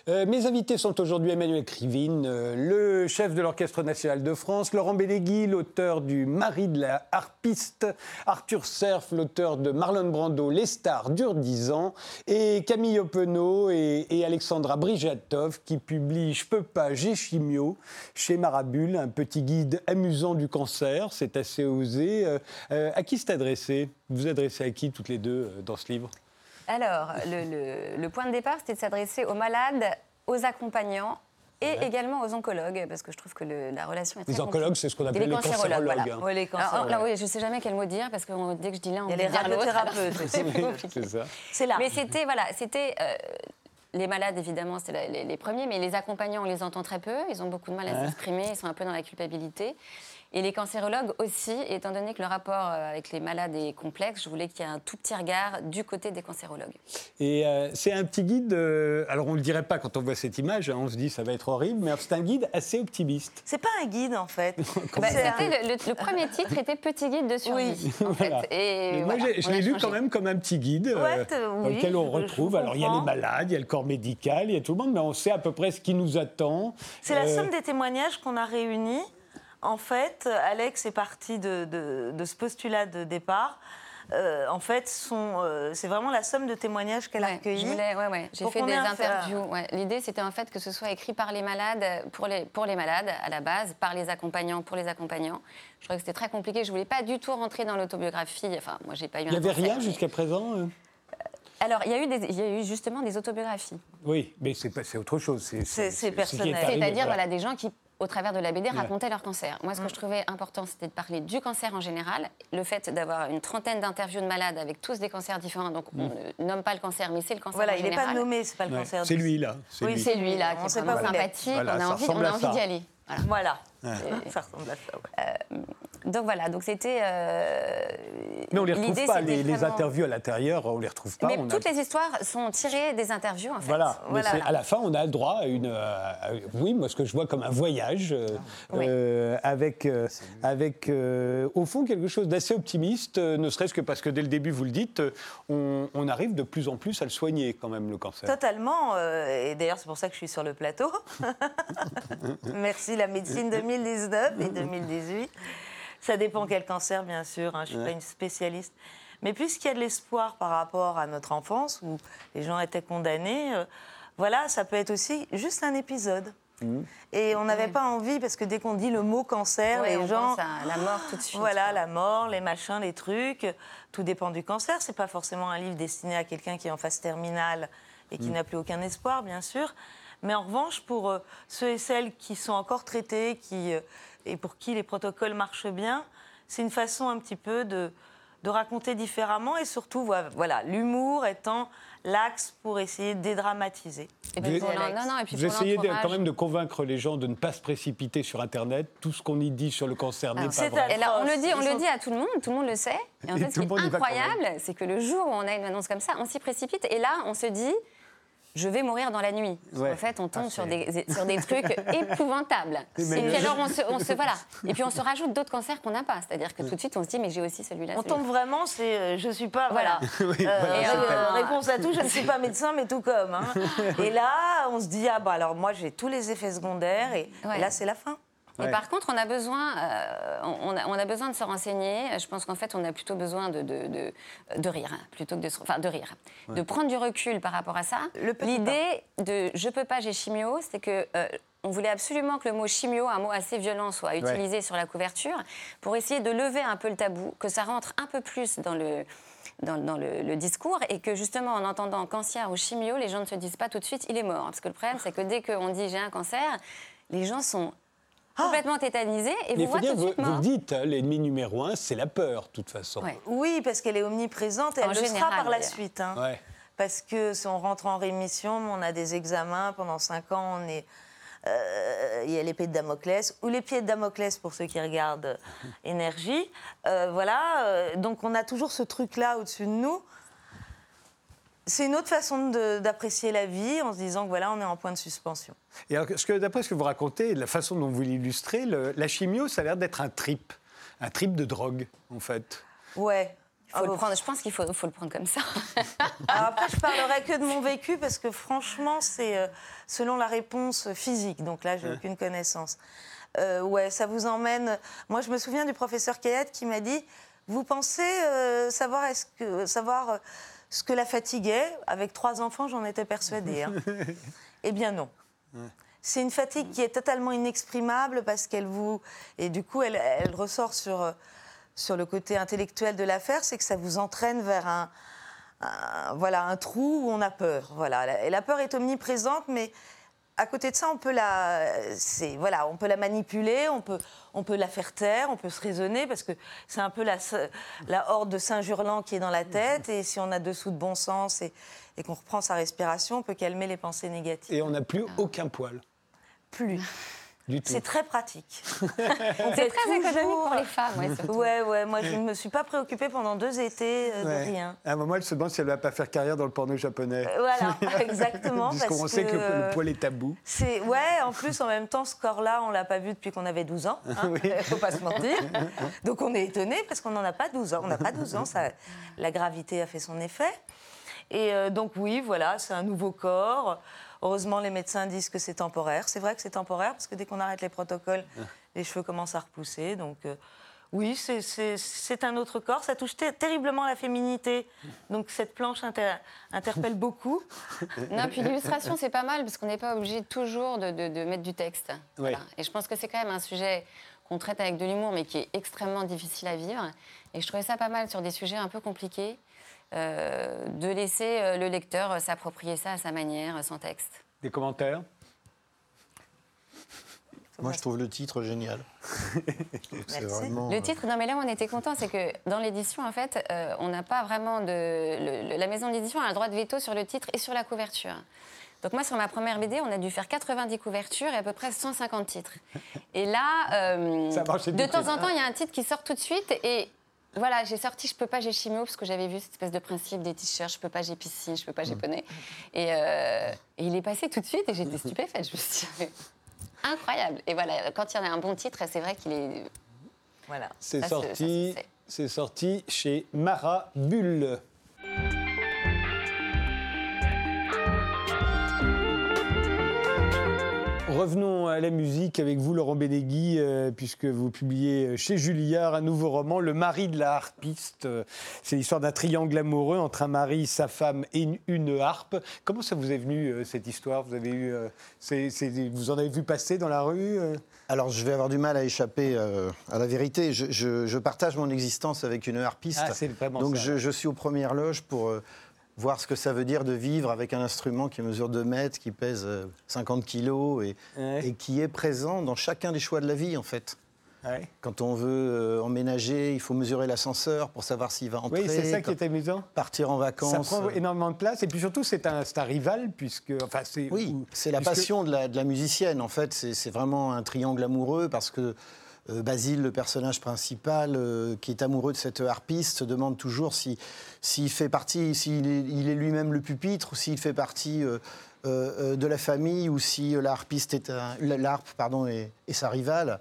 Euh, mes invités sont aujourd'hui Emmanuel Krivine, euh, le chef de l'Orchestre national de France, Laurent Bellégui, l'auteur du Mari de la harpiste, Arthur Serf, l'auteur de Marlon Brando, Les stars durent 10 ans, et Camille Openot et, Alexandra Brijatov qui publient Je peux pas, j'ai chimio chez Marabule, un petit guide amusant du cancer, c'est assez osé. Euh, à qui c'est adressé? Vous adressez à qui toutes les deux dans ce livre? Alors, le, le- le point de départ, c'était de s'adresser aux malades, aux accompagnants et également aux oncologues, parce que je trouve que le- la relation est très Les oncologues, c'est ce qu'on appelle les cancérologues, cancérologues. voilà. hein. Ouais, les Alors, cancérologues. là, oui, je ne sais jamais quel mot dire, parce que dès que je dis l'un, on les alors radiothérapeutes <laughs> C'est aussi. plus <laughs> compliqué. C'est ça. C'est là. Mais c'était, voilà, c'était euh, les malades, évidemment, les, les premiers, mais les accompagnants, on les entend très peu. Ils ont beaucoup de mal à s'exprimer, ils sont un peu dans la culpabilité. Et les cancérologues aussi, étant donné que le rapport euh, avec les malades est complexe, je voulais qu'il y ait un tout petit regard du côté des cancérologues. Et euh, c'est un petit guide, euh, alors on ne le dirait pas quand on voit cette image, hein, on se dit ça va être horrible, mais c'est un guide assez optimiste. C'est pas un guide en fait. <laughs> Bah, un- le, le- le premier titre était Petit guide de survie. en <laughs> fait. Voilà. Et Mais moi, voilà, je l'ai lu quand même comme un petit guide euh, Ouais, t'es- dans oui, lequel on retrouve. Alors, il y a les malades, il y a le corps médical, il y a tout le monde, mais on sait à peu près ce qui nous attend. C'est la Euh, somme des témoignages qu'on a réunis. En fait, Alex est parti de, de- de ce postulat de départ. Euh, en fait, euh, c'est vraiment la somme de témoignages qu'elle a recueillis. je voulais- ouais, ouais. J'ai fait des interviews. ouais. L'idée, c'était en fait que ce soit écrit par les malades, pour les, pour les malades à la base, par les accompagnants, pour les accompagnants. Je trouvais que c'était très compliqué. Je voulais pas du tout rentrer dans l'autobiographie. Enfin, moi, j'ai pas eu. Il n'y avait rien mais- jusqu'à présent euh Alors, il y a eu, des- il y a eu justement des autobiographies. Oui, mais c'est autre chose. C'est- personnel. C'est-à-dire voilà. voilà, des gens qui, au travers de la BD, racontaient leur cancer. Moi, ce Mm. que je trouvais important, c'était de parler du cancer en général. Le fait d'avoir une trentaine d'interviews de malades avec tous des cancers différents. Donc, on ne nomme pas le cancer, mais c'est le cancer Voilà, en il n'est général. pas nommé, c'est pas le Ouais, cancer. C'est lui, là. Oui. C'est lui, là, On qui est sympathique. Voilà, on a envie, d'y aller. Voilà. Voilà. Ça ressemble à ça. Donc voilà, donc c'était. euh, Mais on les retrouve pas, les, interviews à l'intérieur, on les retrouve pas. Mais on a- toutes les histoires sont tirées des interviews, en fait. Voilà, à la fin, on a le droit à une. euh, oui, moi, ce que je vois comme un voyage, euh, Oui. euh, avec, avec au fond, quelque chose d'assez optimiste, ne serait-ce que parce que dès le début, vous le dites, on, on arrive de plus en plus à le soigner, quand même, le cancer. Totalement. et d'ailleurs, c'est pour ça que je suis sur le plateau. <laughs> Merci la médecine <laughs> 2019 et 2018. Ça dépend quel cancer, bien sûr. hein, je ne suis pas une spécialiste. Mais puisqu'il y a de l'espoir par rapport à notre enfance, où les gens étaient condamnés, euh, voilà, ça peut être aussi juste un épisode. Et on n'avait pas envie, parce que dès qu'on dit le mot cancer, Ouais, les on gens. pense à la mort tout de suite. Voilà, quoi. la mort, les machins, les trucs. Tout dépend du cancer. C'est pas forcément un livre destiné à quelqu'un qui est en phase terminale et qui n'a plus aucun espoir, bien sûr. Mais en revanche, pour euh, ceux et celles qui sont encore traités qui, euh, et pour qui les protocoles marchent bien, c'est une façon un petit peu de, de raconter différemment et surtout, voi- voilà, l'humour étant l'axe pour essayer de dédramatiser. Et puis Vous- pour l'en- non, non, et puis Vous pour essayez quand même de convaincre les gens de ne pas se précipiter sur Internet. Tout ce qu'on y dit sur le cancer n'est Alors, pas c'est vrai. là, on le dit, on le dit à tout le monde, tout le monde le sait. Et en Et fait, ce le qui est incroyable, c'est que le jour où on a une annonce comme ça, on s'y précipite. Et là, on se dit, je vais mourir dans la nuit. Ouais. qu'en fait, on tombe Ah, sur, des, sur des trucs <laughs> épouvantables. Et puis alors, on se, on se- voilà. Et puis on se rajoute d'autres cancers qu'on n'a pas. C'est-à-dire que tout de suite, on se dit, mais j'ai aussi celui-là. On tombe vraiment, c'est euh, je suis pas. Voilà. Voilà. <laughs> Oui, Euh, voilà, euh, réponse à tout, je ne suis pas médecin, mais tout comme. hein. <laughs> Et là, on se dit, ah bah alors moi j'ai tous les effets secondaires, et, Ouais. et là c'est la fin. Et Ouais. par contre, on a besoin, euh, on, a, on a besoin de se renseigner. Je pense qu'en fait, on a plutôt besoin de, de, de, de rire, hein, plutôt que de, se- enfin, de rire, de prendre du recul par rapport à ça. L'idée de je peux pas, j'ai chimio, c'est que euh, on voulait absolument que le mot chimio, un mot assez violent, soit utilisé sur la couverture pour essayer de lever un peu le tabou, que ça rentre un peu plus dans le dans, dans le, le discours et que justement en entendant cancer ou chimio, les gens ne se disent pas tout de suite il est mort. Parce que le problème, c'est que dès qu'on dit j'ai un cancer, les gens sont complètement tétanisé et Mais vous vous, suite vous dites, hein, l'ennemi numéro un, c'est la peur, de toute façon. Ouais. Oui, parce qu'elle est omniprésente et En elle le sera général, par la suite. hein. Ouais. Parce que si on rentre en rémission, on a des examens pendant 5 ans, on est. euh, il y a l'épée de Damoclès, ou les pieds de Damoclès pour ceux qui regardent euh, <laughs> Énergie. Euh, voilà, euh, donc on a toujours ce truc-là au-dessus de nous. C'est une autre façon d'apprécier la vie en se disant que voilà, on est en point de suspension. Et alors, d'après ce que vous racontez, la façon dont vous l'illustrez, la chimio, ça a l'air d'être un trip. Un trip de drogue, en fait. Ouais. Il faut Ah, le prendre, je pense qu'il faut, faut le prendre comme ça. <laughs> Alors après, je parlerai que de mon vécu parce que franchement, c'est euh, selon la réponse physique. Donc là, j'ai aucune connaissance. Euh, ouais, ça vous emmène. Moi, je me souviens du professeur Kayat qui m'a dit Vous pensez euh, savoir, est-ce que, savoir euh, ce que la fatiguait Avec trois enfants, j'en étais persuadée. hein. <laughs> eh bien, non. C'est une fatigue qui est totalement inexprimable parce qu'elle vous. Et du coup, elle, elle ressort sur, euh, sur le côté intellectuel de l'affaire c'est que ça vous entraîne vers un, un- voilà, un trou où on a peur. Voilà. Et la peur est omniprésente, mais à côté de ça, on peut la, c'est, voilà, on peut la manipuler, on peut, on peut la faire taire, on peut se raisonner, parce que c'est un peu la, la horde de Saint-Jurlan qui est dans la tête, et si on a dessous de bon sens et, et qu'on reprend sa respiration, on peut calmer les pensées négatives. Et on n'a plus aucun poil, Plus. Du tout. C'est très pratique. <laughs> C'est très économique pour les femmes, ouais. Ouais, ouais, moi je ne me suis pas préoccupée pendant deux étés euh, Ouais. de rien. À un moment, elle se demande si elle ne va pas faire carrière dans le porno japonais. Euh, Voilà, <laughs> exactement. Parce sait que le, le poil est tabou. C'est ouais. En plus, en même temps, ce corps-là, on l'a pas vu depuis qu'on avait 12 ans. Hein, <laughs> Faut pas se mentir. Donc on est étonné parce qu'on n'en a pas 12 ans. On n'a pas 12 ans. Ça, la gravité a fait son effet. Et euh, donc oui, voilà, c'est un nouveau corps. Heureusement, les médecins disent que c'est temporaire. C'est vrai que c'est temporaire parce que dès qu'on arrête les protocoles, les cheveux commencent à repousser. Donc euh, oui, c'est- un autre corps. Ça touche ter- terriblement la féminité. Donc cette planche inter- interpelle beaucoup. <laughs> Non, puis l'illustration, c'est pas mal parce qu'on n'est pas obligé toujours de, de- de mettre du texte. Voilà. Et je pense que c'est quand même un sujet qu'on traite avec de l'humour, mais qui est extrêmement difficile à vivre. Et je trouvais ça pas mal sur des sujets un peu compliqués, de laisser euh, le lecteur euh, s'approprier ça à sa manière, euh, sans texte. Des commentaires? Moi, je trouve le titre génial. <laughs> Vraiment. Le euh, titre, non mais là où on était content, c'est que dans l'édition, en fait, euh, on n'a pas vraiment de... le- le- la maison d'édition a le droit de veto sur le titre et sur la couverture. Donc moi, sur ma première BD, on a dû faire 90 couvertures et à peu près 150 titres. Et là, euh, de temps en temps, il y a un titre qui sort tout de suite et... Voilà, j'ai sorti Je peux pas, j'ai chimio, parce que j'avais vu cette espèce de principe des t-shirts, je peux pas, j'ai piscine, je peux pas, j'ai poney. Et, euh, et il est passé tout de suite et j'étais stupéfaite. Je me suis dit, incroyable. Et voilà, quand il y en a un bon titre, c'est vrai qu'il est Voilà. C'est sorti, c'est- c'est sorti chez Mara Bulle. Revenons à la musique avec vous, Laurent Bénégui, euh, puisque vous publiez chez Julliard un nouveau roman, Le mari de la harpiste. Euh, C'est l'histoire d'un triangle amoureux entre un mari, sa femme et une, une harpe. Comment ça vous est venu, euh, cette histoire? Vous, avez eu, euh, vous en avez vu passer dans la rue euh? Alors, je vais avoir du mal à échapper euh, à la vérité. Je, je- je partage mon existence avec une harpiste. Ah, c'est vraiment Donc, ça. je, je suis aux premières loges pour euh, voir ce que ça veut dire de vivre avec un instrument qui mesure 2 mètres, qui pèse euh, 50 kilos et, Ouais. et qui est présent dans chacun des choix de la vie, en fait. Ouais. Quand on veut euh, emménager, il faut mesurer l'ascenseur pour savoir s'il va entrer. Oui, c'est ça qui est amusant. Partir en Ça vacances. prend euh, énormément de place et puis surtout c'est un, un rival puisque enfin c'est Oui, ou- c'est la puisque- passion de la, de la musicienne. En fait, c'est vraiment un triangle amoureux parce que euh, Basile, le personnage principal, euh, qui est amoureux de cette harpiste, se demande toujours si s'il fait partie, s'il est, lui-même le pupitre ou s'il fait partie euh, euh, euh, de la famille ou si euh, la harpiste est un- l'harpe pardon est, est sa rivale.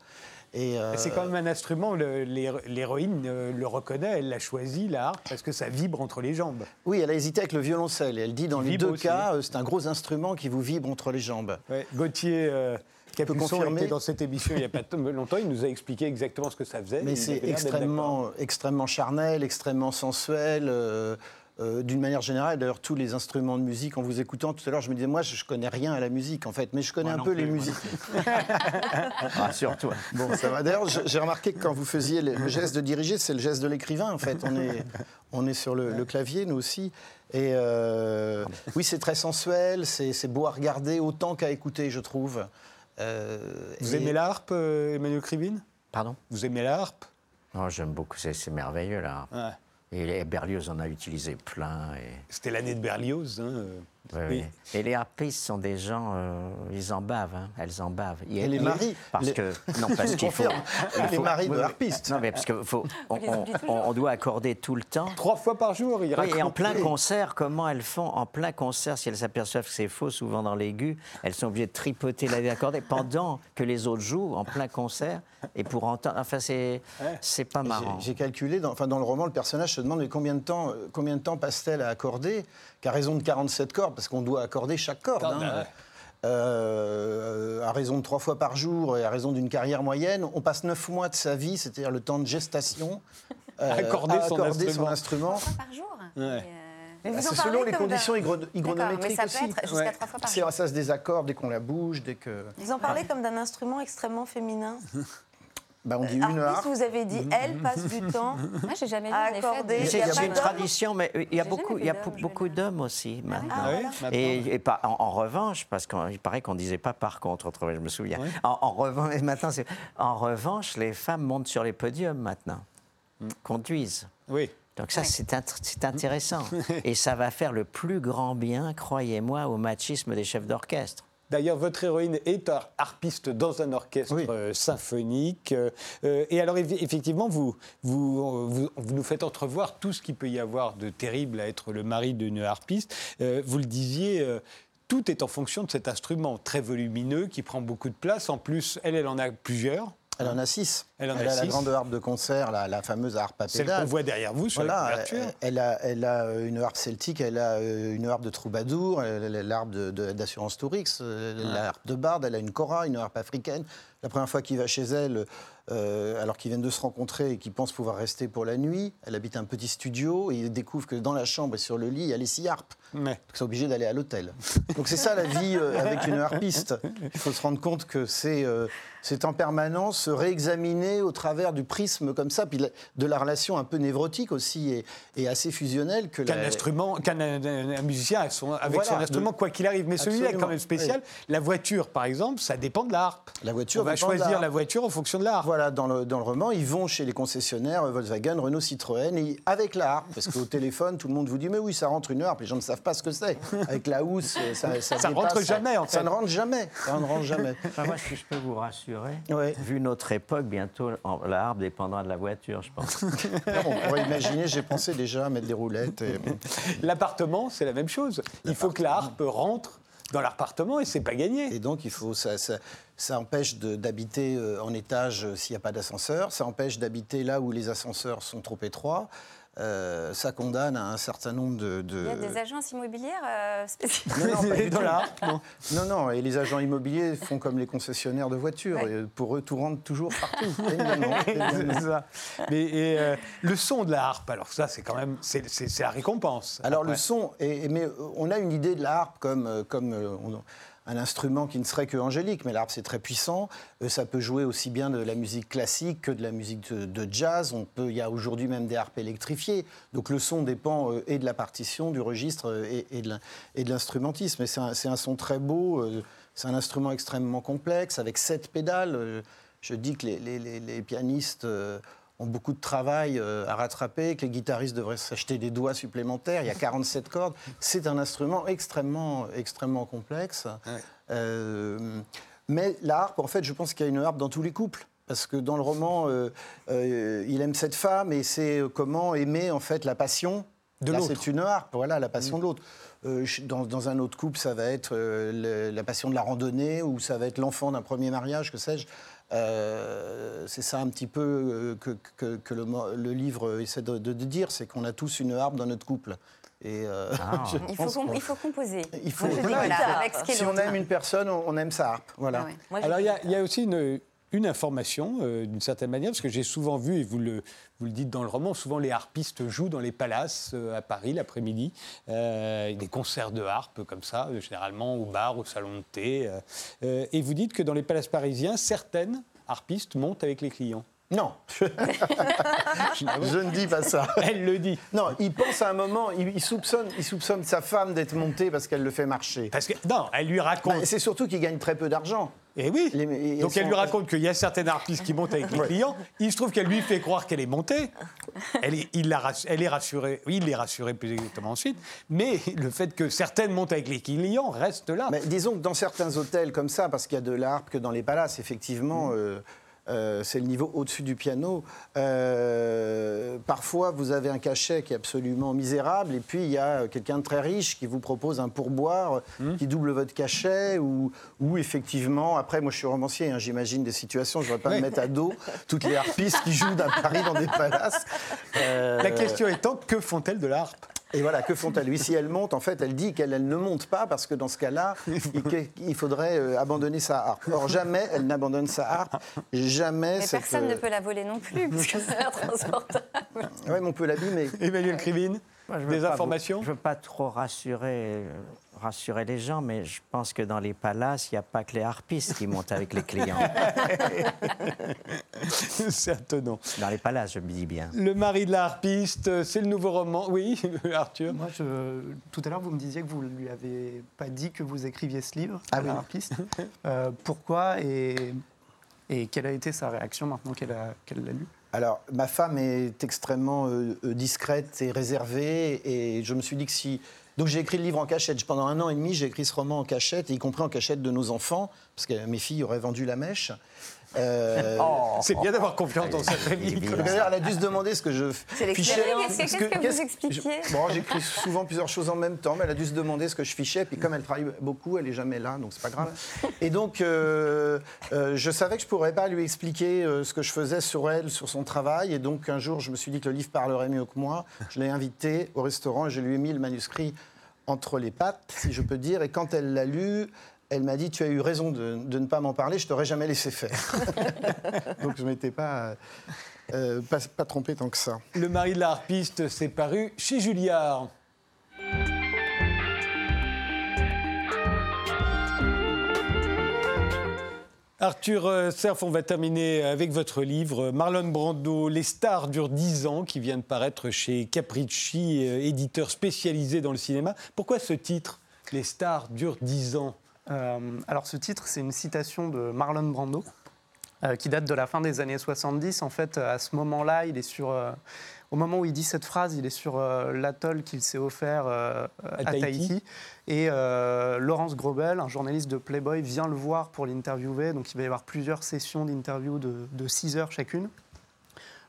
Euh, C'est quand même un instrument, le- l'héroïne euh, le reconnaît, elle l'a choisi, la harpe, parce que ça vibre entre les jambes. oui, elle a hésité avec le violoncelle. Et elle dit dans les deux aussi. cas, euh, c'est un gros instrument qui vous vibre entre les jambes. Ouais. Gauthier euh, Capuçon confirmer. était dans cette émission il n'y a pas longtemps, il nous a expliqué exactement ce que ça faisait. Mais c'est extrêmement, extrêmement charnel, extrêmement sensuel. euh, euh, D'une manière générale, d'ailleurs, tous les instruments de musique, en vous écoutant tout à l'heure, je me disais, moi, je ne connais rien à la musique, en fait, mais je connais Moi un peu plus, les musiques. <laughs> Rassure-toi. Bon, ça va. D'ailleurs, j'ai remarqué que quand vous faisiez le geste de diriger, c'est le geste de l'écrivain, en fait. On est, on est sur le, le clavier, nous aussi. Et euh, oui, c'est très sensuel, c'est c'est beau à regarder autant qu'à écouter, je trouve. Euh, Vous et- aimez la harpe, euh, Emmanuel Krivine? Pardon? Vous aimez la harpe? Non, j'aime beaucoup, c'est c'est merveilleux là. Ouais. Et Berlioz en a utilisé plein. Et, C'était l'année de Berlioz. hein, ouais, Oui. ouais. et les harpistes sont des gens, euh, ils en bavent, hein, elles en bavent. Et les maris Parce les- que non, <laughs> parce qu'il faut. Les faut- maris de harpistes. Non, mais parce que faut, <laughs> on, doit accorder tout le temps. Trois fois par jour, il Oui, et en plein concert, comment elles font En plein concert, si elles s'aperçoivent que c'est faux, souvent dans l'aigu, elles sont obligées de tripoter la accordée pendant que les autres jouent en plein concert et pour entendre. Enfin, c'est c'est pas marrant. J'ai calculé, dans, enfin, dans le roman, le personnage se demande mais combien de temps, euh, combien de temps passe-t-elle à accorder? Qu'à raison de 47 cordes, parce qu'on doit accorder chaque corde. Hein. ouais. Euh, à raison de trois fois par jour et à raison d'une carrière moyenne, on passe neuf mois de sa vie, c'est-à-dire le temps de gestation, <laughs> euh, Accorder à son accorder instrument. son instrument. Trois fois par jour Ouais. Et, euh, Mais Bah, en selon les conditions hygro- D'accord, mais hygronométriques ça aussi. peut être jusqu'à Ouais. trois fois par jour. Ça se désacorde dès qu'on la bouge, dès que. Vous en parlez comme d'un instrument extrêmement féminin. <laughs> Bah, on dit une Harpiste, harpe. vous avez dit, elle passe du <laughs> temps. Moi, j'ai jamais vu accorder. C'est une d'hommes tradition, mais il y a beaucoup, il y a beaucoup d'hommes aussi maintenant. Ah oui, maintenant. Et, et pas- en, en revanche, parce qu'il paraît qu'on disait pas par contre, autrefois, je me souviens. En, en revanche, <laughs> maintenant, c'est- en revanche, les femmes montent sur les podiums maintenant, conduisent. Oui. Donc ça, Ouais. c'est int- c'est intéressant. <laughs> et ça va faire le plus grand bien, croyez-moi, au machisme des chefs d'orchestre. D'ailleurs, votre héroïne est har- harpiste dans un orchestre Oui. euh, symphonique. euh, euh, et alors, eff- effectivement, vous, vous, vous, vous nous faites entrevoir tout ce qu'il peut y avoir de terrible à être le mari d'une harpiste. Vous le disiez. tout est en fonction de cet instrument très volumineux qui prend beaucoup de place. En plus, elle, elle en a plusieurs. Elle en a six. Elle en a a la grande harpe de concert, la, la fameuse harpe à Celle qu'on voit derrière vous sur la couverture. elle, elle a, elle a euh, une harpe celtique, elle a euh, une harpe de troubadour, l'harpe d'assurance Tourix, euh, la harpe de barde, elle a une cora, une harpe africaine. La première fois qu'il va chez elle, euh, alors qu'ils viennent de se rencontrer et qu'ils pensent pouvoir rester pour la nuit, elle habite un petit studio et il découvre que dans la chambre et sur le lit, il y a les six harpes. Donc c'est obligé d'aller à l'hôtel. Donc c'est ça la vie euh, avec une harpiste. Il faut se rendre compte que c'est euh, en permanence se réexaminer au travers du prisme comme ça, puis la- de la relation un peu névrotique aussi et, et assez fusionnelle que Qu'un la- instrument, qu'un un- un musicien avec Voilà, son instrument, de- quoi qu'il arrive. Mais celui-là est quand même spécial. La voiture, par exemple, ça dépend de la harpe. La voiture On va choisir la voiture en fonction de la harpe. Voilà, dans le, dans le roman, ils vont chez les concessionnaires euh, Volkswagen, Renault, Citroën, et avec la harpe. Parce qu'au téléphone, tout le monde vous dit Mais oui, ça rentre une harpe. Les gens ne savent pas ce que c'est. Avec la housse, ça, ça, Ça dépasse, rentre jamais, en Ça ne rentre jamais. Ça ne rentre jamais. <laughs> Enfin, moi, si je peux vous rassurer, Ouais. vu notre époque, bientôt, en- la harpe dépendra de la voiture, je pense. <laughs> On pourrait imaginer, j'ai pensé déjà à mettre des roulettes. et- <laughs> L'appartement, c'est la même chose. Il faut que la harpe rentre dans l'appartement et c'est pas gagné. Et donc, il faut, ça, ça, ça empêche d'habiter euh, en étage euh, s'il n'y a pas d'ascenseur. Ça empêche d'habiter là où les ascenseurs sont trop étroits. Euh, ça condamne à un certain nombre de. de- Il y a des agences immobilières euh, spécifiques. Non, non, <laughs> pas non. Non, non, et les agents immobiliers font comme les concessionnaires de voitures. Ouais. Et pour eux, tout rentre toujours partout. évidemment, <laughs> évidemment. C'est ça. Mais et, euh, le son de la harpe, alors ça, c'est quand même, c'est c'est- c'est la récompense. Alors Après. le son, mais euh, on a une idée de la harpe comme, comme on- un instrument qui ne serait que angélique, mais la harpe c'est très puissant. Euh, ça peut jouer aussi bien de la musique classique que de la musique de, jazz. On peut, il y a aujourd'hui même des harpes électrifiées. Donc le son dépend euh, et de la partition, du registre euh, et, de l'instrumentisme. Et c'est un, son très beau. c'est un instrument extrêmement complexe avec sept pédales. Je dis que les, pianistes ont beaucoup de travail euh, à rattraper, que les guitaristes devraient s'acheter des doigts supplémentaires. Il y a 47 cordes. C'est un instrument extrêmement, extrêmement complexe. Euh, mais la harpe, en fait, je pense qu'il y a une harpe dans tous les couples. Parce que dans le roman, euh, euh, il aime cette femme et c'est comment aimer en fait la passion. De l'autre. c'est une harpe, voilà, la passion de l'autre. Euh, dans, dans un autre couple, ça va être euh, le- la passion de la randonnée ou ça va être l'enfant d'un premier mariage, que sais-je. Euh, c'est ça un petit peu euh, que, que- que le, livre essaie de, de- de dire, c'est qu'on a tous une harpe dans notre couple. Et euh, Ah. <laughs> Il faut, il composer. il faut- Moi, voilà, avec si on aime une personne, on, on aime sa harpe. Voilà. Ah ouais. Moi, je Alors il y, y a aussi une, une information, euh, d'une certaine manière, parce que j'ai souvent vu, et vous le, vous le dites dans le roman, souvent les harpistes jouent dans les palaces euh, à Paris l'après-midi, euh, des concerts de harpe comme ça, généralement au bar, au salon de thé. et vous dites que dans les palaces parisiens, certaines harpistes montent avec les clients. Non, je, <laughs> je ne dis pas ça. Elle le dit. Non, il pense à un moment, il, il soupçonne, il soupçonne sa femme d'être montée parce qu'elle le fait marcher. Parce que, non, elle lui raconte. Bah, c'est surtout qu'il gagne très peu d'argent. Et oui. Les- Donc elle lui raconte qu'il y a certaines artistes qui montent avec les clients. Il se trouve qu'elle lui fait croire qu'elle est montée. Elle est, il la rass- elle est rassurée. Oui, il est rassuré plus exactement ensuite. Mais le fait que certaines montent avec les clients reste là. Mais disons que dans certains hôtels comme ça, parce qu'il y a de l'harpe que dans les palaces, effectivement, euh, euh, c'est le niveau au-dessus du piano. Euh, parfois, vous avez un cachet qui est absolument misérable, et puis il y a quelqu'un de très riche qui vous propose un pourboire Hmm. qui double votre cachet, ou, ou effectivement, après, moi je suis romancier, hein, j'imagine des situations, je ne vais pas me mettre à dos <laughs> toutes les harpistes qui jouent d'un Paris dans des palaces. Euh, La question étant, que font-elles de la harpe et voilà, que font-elles? Lui, si elle monte, en fait, elle dit qu'elle elle ne monte pas parce que dans ce cas-là, il, il faudrait euh, abandonner sa harpe. Or, jamais elle n'abandonne sa harpe. Jamais Mais cette, personne ne euh, peut la voler non plus, parce que c'est intransportable. Ouais, mais on peut l'abîmer. Emmanuel Krivine Moi, je veux Des vous- informations Je ne veux pas trop rassurer, euh, rassurer les gens, mais je pense que dans les palaces, il n'y a pas que les harpistes qui montent avec les clients. <laughs> C'est étonnant. Dans les palaces, je dis bien. Le mari de la harpiste, c'est le nouveau roman. Oui, <laughs> Arthur Moi, je- tout à l'heure, vous me disiez que vous ne lui avez pas dit que vous écriviez ce livre, Ah à la oui. harpiste. <laughs> Euh, pourquoi et, et quelle a été sa réaction maintenant qu'elle l'a lu? Alors, ma femme est extrêmement euh, euh, discrète et réservée, et je me suis dit que si. Donc, j'ai écrit le livre en cachette. Pendant un an et demi, j'ai écrit ce roman en cachette, y compris en cachette de nos enfants, parce que mes filles auraient vendu la mèche. Euh, C'est bien d'avoir confiance dans cette réplique. D'ailleurs, elle a dû se demander ce que je fichais. l'expérience. Qu'est-ce que- vous expliquiez je- Bon, j'écris souvent plusieurs choses en même temps, mais elle a dû se demander ce que je fichais. Puis comme elle travaille beaucoup, elle est jamais là, donc c'est pas grave. Et donc, euh, euh, je savais que je pourrais pas lui expliquer euh, ce que je faisais sur elle, sur son travail. Et donc, un jour, je me suis dit que le livre parlerait mieux que moi. Je l'ai invitée au restaurant et je lui ai mis le manuscrit entre les pattes, si je peux dire. Et quand elle l'a lu, elle m'a dit Tu as eu raison de, de ne pas m'en parler, je t'aurais jamais laissé faire. <laughs> donc, je m'étais pas, euh, pas, pas trompé tant que ça. Le mari de la harpiste, c'est paru chez Julliard. Arthur euh, Serf, on va terminer avec votre livre Marlon Brando, Les stars durent 10 ans, qui vient de paraître chez Capricci, euh, éditeur spécialisé dans le cinéma. Pourquoi ce titre Les stars durent 10 ans? Euh, alors ce titre, c'est une citation de Marlon Brando, euh, qui date de la fin des années 70. En fait, à ce moment-là, il est sur... euh, au moment où il dit cette phrase, il est sur euh, l'atoll qu'il s'est offert euh, à, Tahiti. Tahiti. Et euh, Laurence Grobel, un journaliste de Playboy, vient le voir pour l'interviewer. Donc il va y avoir plusieurs sessions d'interview de, de 6 heures chacune.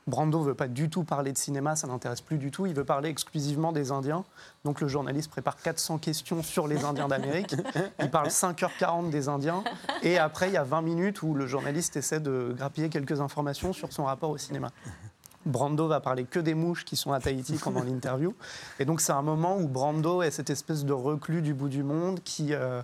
Brando ne veut pas du tout parler de cinéma, ça l'intéresse plus du tout. Il veut parler exclusivement des Indiens. Donc le journaliste prépare 400 questions sur les Indiens d'Amérique. Il parle 5h40 des Indiens. Et après, il y a 20 minutes où le journaliste essaie de grappiller quelques informations sur son rapport au cinéma. Brando va parler que des mouches qui sont à Tahiti pendant l'interview. Et donc c'est un moment où Brando est cette espèce de reclus du bout du monde qui... euh,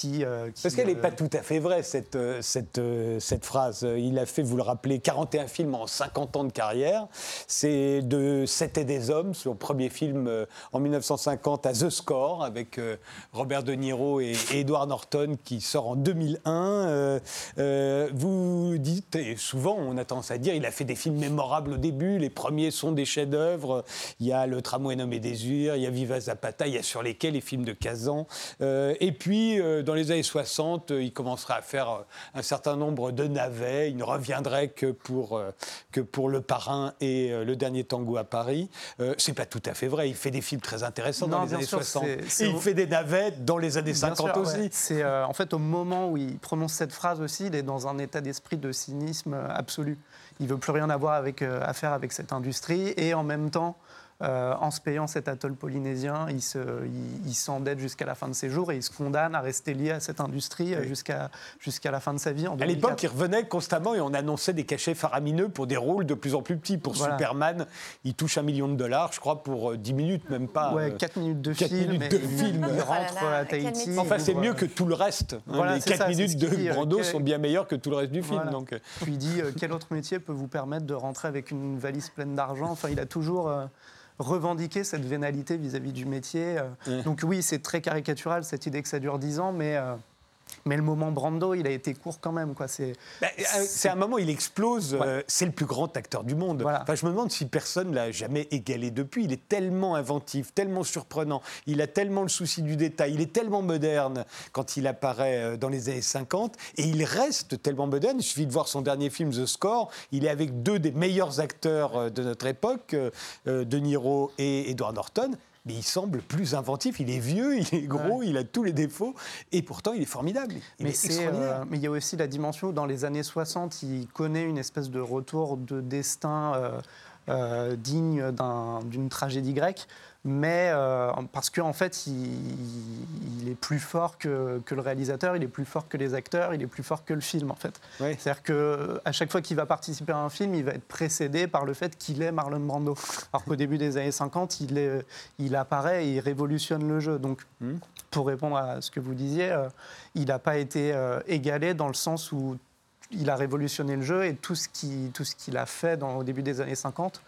qui, euh, qui, Parce qu'elle n'est euh, pas tout à fait vraie, cette, euh, cette, cette phrase. Il a fait, vous le rappelez, 41 films en 50 ans de carrière. C'est de C'était des hommes, son premier film en 1950 à The Score, avec Robert De Niro et, et Edward Norton, qui sort en 2001. Euh, euh, vous dites, et souvent on a tendance à dire, il a fait des films mémorables au début, les premiers sont des chefs-d'œuvre. Il y a Le tramway nommé Désir, il y a Viva Zapata, il y a sur lesquels les films de Kazan. Euh, et puis, euh, dans les années 60, euh, il commencera à faire euh, un certain nombre de navets. Il ne reviendrait que pour, euh, que pour Le Parrain et Le Dernier Tango à Paris. C'est pas tout à fait vrai. Il fait des films très intéressants Non, dans les années sûr, 60. c'est- c'est Et il fait des navets dans les années Bien 50 sûr, aussi. ouais. C'est en fait au moment où il prononce cette phrase aussi, il est dans un état d'esprit de cynisme absolu. Il veut plus rien avoir avec, à faire avec cette industrie et en même temps. Euh, en se payant cet atoll polynésien, il se- il- il s'endette jusqu'à la fin de ses jours et il se condamne à rester lié à cette industrie euh, jusqu'à jusqu'à la fin de sa vie. En À 2004. l'époque, il revenait constamment et on annonçait des cachets faramineux pour des rôles de plus en plus petits. Pour Voilà. Superman, il touche un million de dollars, je crois, pour euh, 10 minutes, même pas. Ouais, euh, 4 minutes de quatre film. minutes de il- film. Il Oh là rentre là, à Tahiti. Enfin, c'est mieux euh, que tout le reste. Voilà, les c'est 4 ça, c'est minutes de dit, euh, Brando sont bien meilleures que tout le reste du film. Voilà. Donc, euh, Puis il dit euh, quel autre métier peut vous permettre de rentrer avec une valise pleine d'argent? Enfin, il a toujours revendiqué cette vénalité vis-à-vis du métier. euh. Donc oui, c'est très caricatural cette idée que ça dure 10 ans, mais, euh, Mais le moment Brando, il a été court quand même. Quoi. C'est, bah, euh, c'est un moment, il explose. Euh, c'est le plus grand acteur du monde. Enfin, je me demande si personne l'a jamais égalé depuis. Il est tellement inventif, tellement surprenant. Il a tellement le souci du détail. Il est tellement moderne quand il apparaît euh, dans les années 50. Et il reste tellement moderne. Il suffit de voir son dernier film, The Score. Il est avec deux des meilleurs acteurs de notre époque, De Niro et Edward Norton mais il semble plus inventif. Il est vieux, il est gros, il a tous les défauts, et pourtant il est formidable. mais, euh, mais il y a aussi la dimension où dans les années 60, il connaît une espèce de retour de destin euh, euh, digne d'une tragédie grecque mais euh, parce qu'en fait, il, est plus fort que, le réalisateur, il est plus fort que les acteurs, il est plus fort que le film, en fait. C'est-à-dire qu'à chaque fois qu'il va participer à un film, il va être précédé par le fait qu'il est Marlon Brando. Alors qu'au début des années 50, il, est, il apparaît et il révolutionne le jeu. Donc, hmm. pour répondre à ce que vous disiez, euh, il n'a pas été euh, égalé dans le sens où il a révolutionné le jeu et tout ce qu'il a fait dans, au début des années 50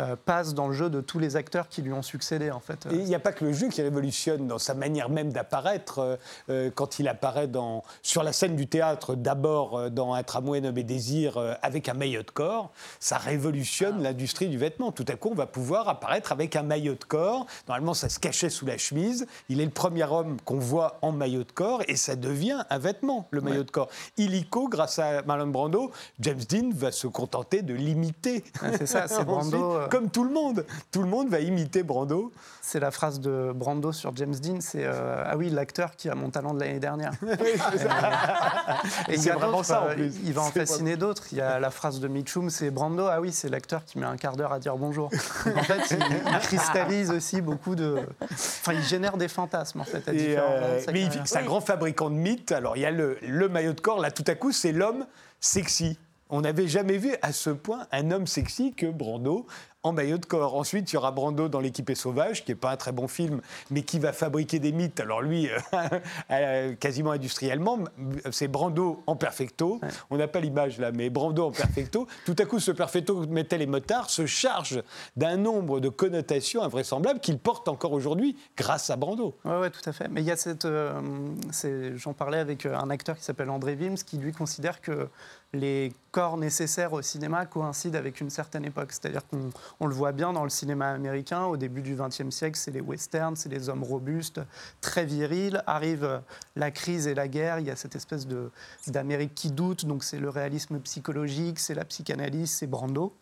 euh, passe dans le jeu de tous les acteurs qui lui ont succédé en fait. il n'y a pas que le jeu qui révolutionne dans sa manière même d'apparaître. Euh, euh, quand il apparaît dans, sur la scène du théâtre, d'abord dans Un tramway nommé Désir avec un maillot de corps, ça révolutionne ah. l'industrie du vêtement. Tout à coup, on va pouvoir apparaître avec un maillot de corps. Normalement, ça se cachait sous la chemise. Il est le premier homme qu'on voit en maillot de corps et ça devient un vêtement, le maillot de corps. Illico, grâce à Marlon Brando, James Dean va se contenter de l'imiter. Ah, c'est ça, c'est <laughs> Brando. Euh, comme tout le monde. Tout le monde va imiter Brando. C'est la phrase de Brando sur James Dean, c'est euh, ah oui l'acteur qui a mon talent de l'année dernière. <laughs> et il vraiment ça en euh, plus. Il va en fasciner d'autres. Il y a la phrase de Mitchum, c'est Brando, ah oui c'est l'acteur qui met un quart d'heure à dire bonjour. <laughs> en fait, il, cristallise aussi beaucoup de, enfin il génère des fantasmes en fait. À mais c'est un grand fabricant de mythes. Alors il y a le, le maillot de corps là tout à coup c'est l'homme sexy. On n'avait jamais vu à ce point un homme sexy que Brando en maillot de corps. Ensuite, il y aura Brando dans L'équipe est sauvage, qui n'est pas un très bon film, mais qui va fabriquer des mythes. Alors lui, euh, <laughs> quasiment industriellement, c'est Brando en perfecto. On n'a pas l'image là, mais Brando en perfecto. Tout à coup, ce perfecto mettait les motards se charge d'un nombre de connotations invraisemblables qu'il porte encore aujourd'hui grâce à Brando. Oui, ouais, tout à fait. Mais il y a cette... Euh, j'en parlais avec euh, un acteur qui s'appelle André Wims, qui lui considère que les corps nécessaires au cinéma coïncident avec une certaine époque. C'est-à-dire qu'on le voit bien dans le cinéma américain. Au début du XXe siècle, c'est les westerns, c'est les hommes robustes, très virils. Arrive la crise et la guerre. Il y a cette espèce d'Amérique qui doute. Donc c'est le réalisme psychologique, c'est la psychanalyse, c'est Brando.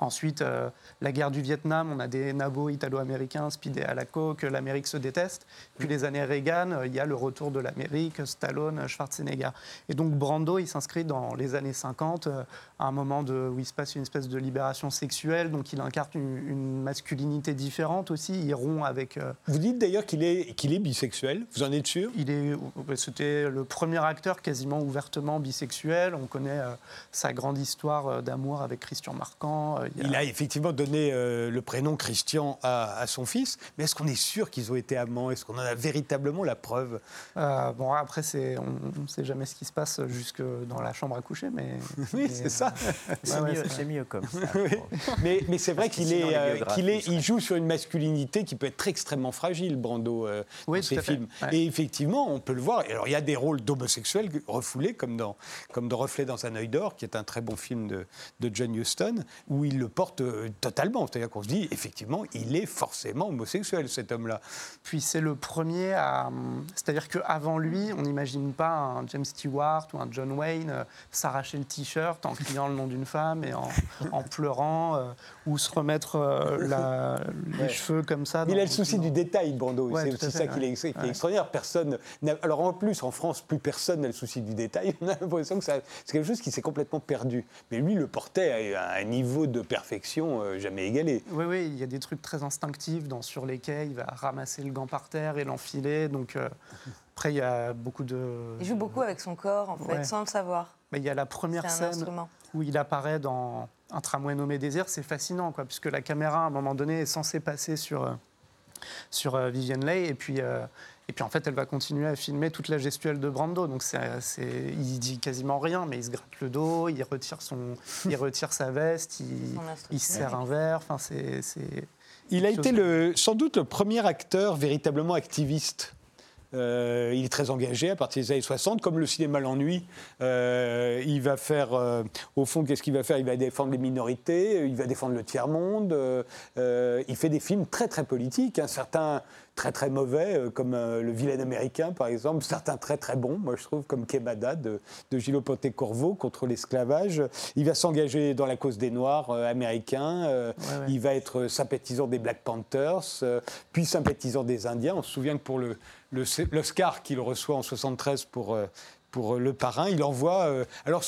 Ensuite, euh, la guerre du Vietnam, on a des nabos italo-américains speedés à la coque, l'Amérique se déteste. Puis les années Reagan, euh, il y a le retour de l'Amérique, Stallone, Schwarzenegger. Et donc Brando, il s'inscrit dans les années 50, euh, à un moment de, où il se passe une espèce de libération sexuelle, donc il incarne une, masculinité différente aussi, il rompt avec... Vous dites d'ailleurs qu'il est, qu'il est bisexuel, vous en êtes sûr? Il est, C'était le premier acteur quasiment ouvertement bisexuel. On connaît sa grande histoire d'amour avec Christian Marquand il a effectivement donné euh, le prénom Christian à, son fils, mais est-ce qu'on est sûr qu'ils ont été amants? Est-ce qu'on en a véritablement la preuve? Euh, Bon, après, on ne sait jamais ce qui se passe jusque dans la chambre à coucher, mais... <laughs> oui, c'est ça. C'est mieux, comme ça. <laughs> mais, mais c'est vrai qu'il est, euh, qu'il est, il joue sur une masculinité qui peut être extrêmement fragile, Brando, dans ses films. Et effectivement, on peut le voir. Alors, il y a des rôles d'homosexuels refoulés, comme dans, comme dans Reflet dans un œil d'or, qui est un très bon film de, de John Huston, où il le porte euh, totalement. C'est-à-dire qu'on se dit, effectivement, il est forcément homosexuel, cet homme-là. Puis c'est le premier à. C'est-à-dire qu'avant lui, on n'imagine pas un James Stewart ou un John Wayne euh, s'arracher le t-shirt en criant le nom d'une femme et en, <laughs> pleurant, euh, ou se remettre les cheveux comme ça. il a le souci du détail, Brando. c'est aussi ça qui est, extraordinaire. Personne. Alors en plus, en France, plus personne n'a le souci du détail. <laughs> On a l'impression que c'est quelque chose qui s'est complètement perdu. Mais lui, le portait à un niveau de perfection euh, jamais égalée. Oui, oui, il y a des trucs très instinctifs dans Sur les quais, il va ramasser le gant par terre et l'enfiler. Donc euh, <laughs> après, il y a beaucoup de. Il joue beaucoup avec son corps, en fait, sans le savoir. Mais il y a la première scène où il apparaît dans un tramway nommé Désir, c'est fascinant, quoi, puisque la caméra, à un moment donné, est censée passer sur, euh, sur Vivienne Leigh, et puis et puis en fait, elle va continuer à filmer toute la gestuelle de Brando. Donc c'est, il dit quasiment rien, mais il se gratte le dos, il retire, son, il <laughs> retire sa veste, il, il se serre un verre. Enfin, c'est, il a été le, sans doute le premier acteur véritablement activiste Euh, il est très engagé à partir des années 60, comme le cinéma l'ennuie. Euh, il va faire, euh, au fond, qu'est-ce qu'il va faire? Il va défendre les minorités, il va défendre le tiers-monde. il fait des films très très politiques. Hein. Certains très très mauvais, comme Le vilain américain par exemple, certains très très bons, moi je trouve, comme Kemada de, de Gilles Ponté-Corvo contre l'esclavage. Il va s'engager dans la cause des Noirs américains, il va être sympathisant des Black Panthers, puis sympathisant des Indiens. On se souvient que pour le, l'Oscar qu'il reçoit en 73 pour, euh, pour euh, Le Parrain, il envoie. Euh, alors,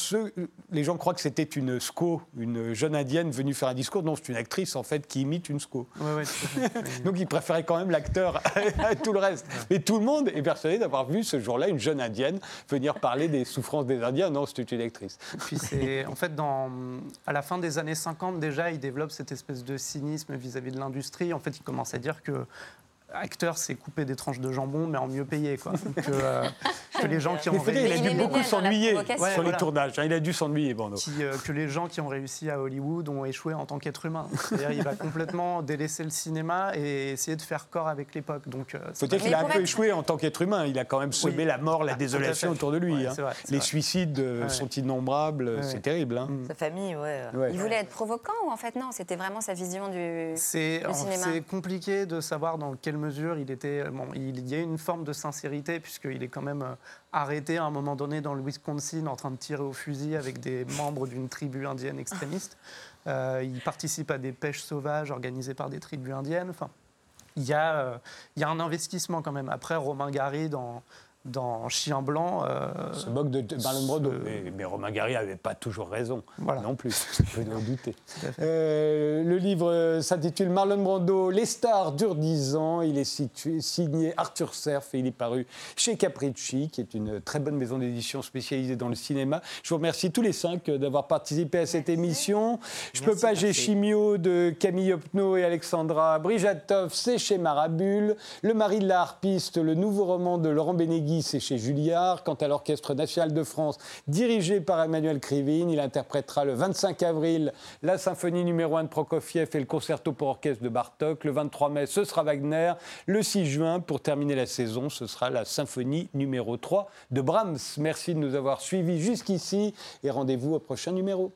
les gens croient que c'était une SCO, une jeune indienne venue faire un discours. Non, c'est une actrice, en fait, qui imite une SCO. <laughs> Donc, il préférait quand même l'acteur à tout le reste. Mais tout le monde est persuadé d'avoir vu ce jour-là une jeune indienne venir parler des souffrances des Indiens. Non, c'était une actrice. Puis, c'est. En fait, dans, à la fin des années 50, déjà, il développe cette espèce de cynisme vis-à-vis -vis de l'industrie. En fait, il commence à dire que acteur, c'est couper des tranches de jambon, mais en mieux payé. Quoi. <laughs> que, euh, les gens qui ont réussi... Il a dû beaucoup s'ennuyer sur les tournages. Hein. il a dû s'ennuyer, bon, euh, que les gens qui ont réussi à Hollywood ont échoué en tant qu'être humain. C'est-à-dire il va complètement <laughs> délaisser le cinéma et essayer de faire corps avec l'époque. Donc, euh, Peut-être qu'il a un peu échoué en tant qu'être humain. Il a quand même semé la mort, la ah, désolation autour de lui. Hein. les suicides sont innombrables. C'est terrible. Hein. Sa famille, ouais. Il voulait être provoquant ou en fait non C'était vraiment sa vision du, cinéma C'est compliqué de savoir dans quel mesure il était. Bon, il y a une forme de sincérité, puisqu'il est quand même euh, arrêté à un moment donné dans le Wisconsin en train de tirer au fusil avec des membres d'une tribu indienne extrémiste. <laughs> Euh, il participe à des pêches sauvages organisées par des tribus indiennes. Enfin, il y, a, euh, il y a un investissement quand même. Après, Romain Gary, dans, dans Chien Blanc. Euh, se moque de Marlon Brando. Mais, Romain Gary n'avait pas toujours raison non plus, <laughs> je dois douter. Euh, le livre s'intitule Marlon Brando, Les stars durent 10 ans. Il est situé, signé Arthur Serf et il est paru chez Capricci, qui est une très bonne maison d'édition spécialisée dans le cinéma. Je vous remercie tous les cinq d'avoir participé à cette émission. Je peux pas, j'ai Chimio de Camille Opno et Alexandra Brijatov, c'est chez Marabule. Le mari de la harpiste, le nouveau roman de Laurent Bénégui c'est chez Julliard. Quant à l'Orchestre national de France, dirigé par Emmanuel Krivine, il interprétera le 25 avril la symphonie numéro 1 de Prokofiev et le concerto pour orchestre de Bartok. Le 23 mai, ce sera Wagner. Le 6 juin, pour terminer la saison, ce sera la symphonie numéro 3 de Brahms. Merci de nous avoir suivis jusqu'ici et rendez-vous au prochain numéro.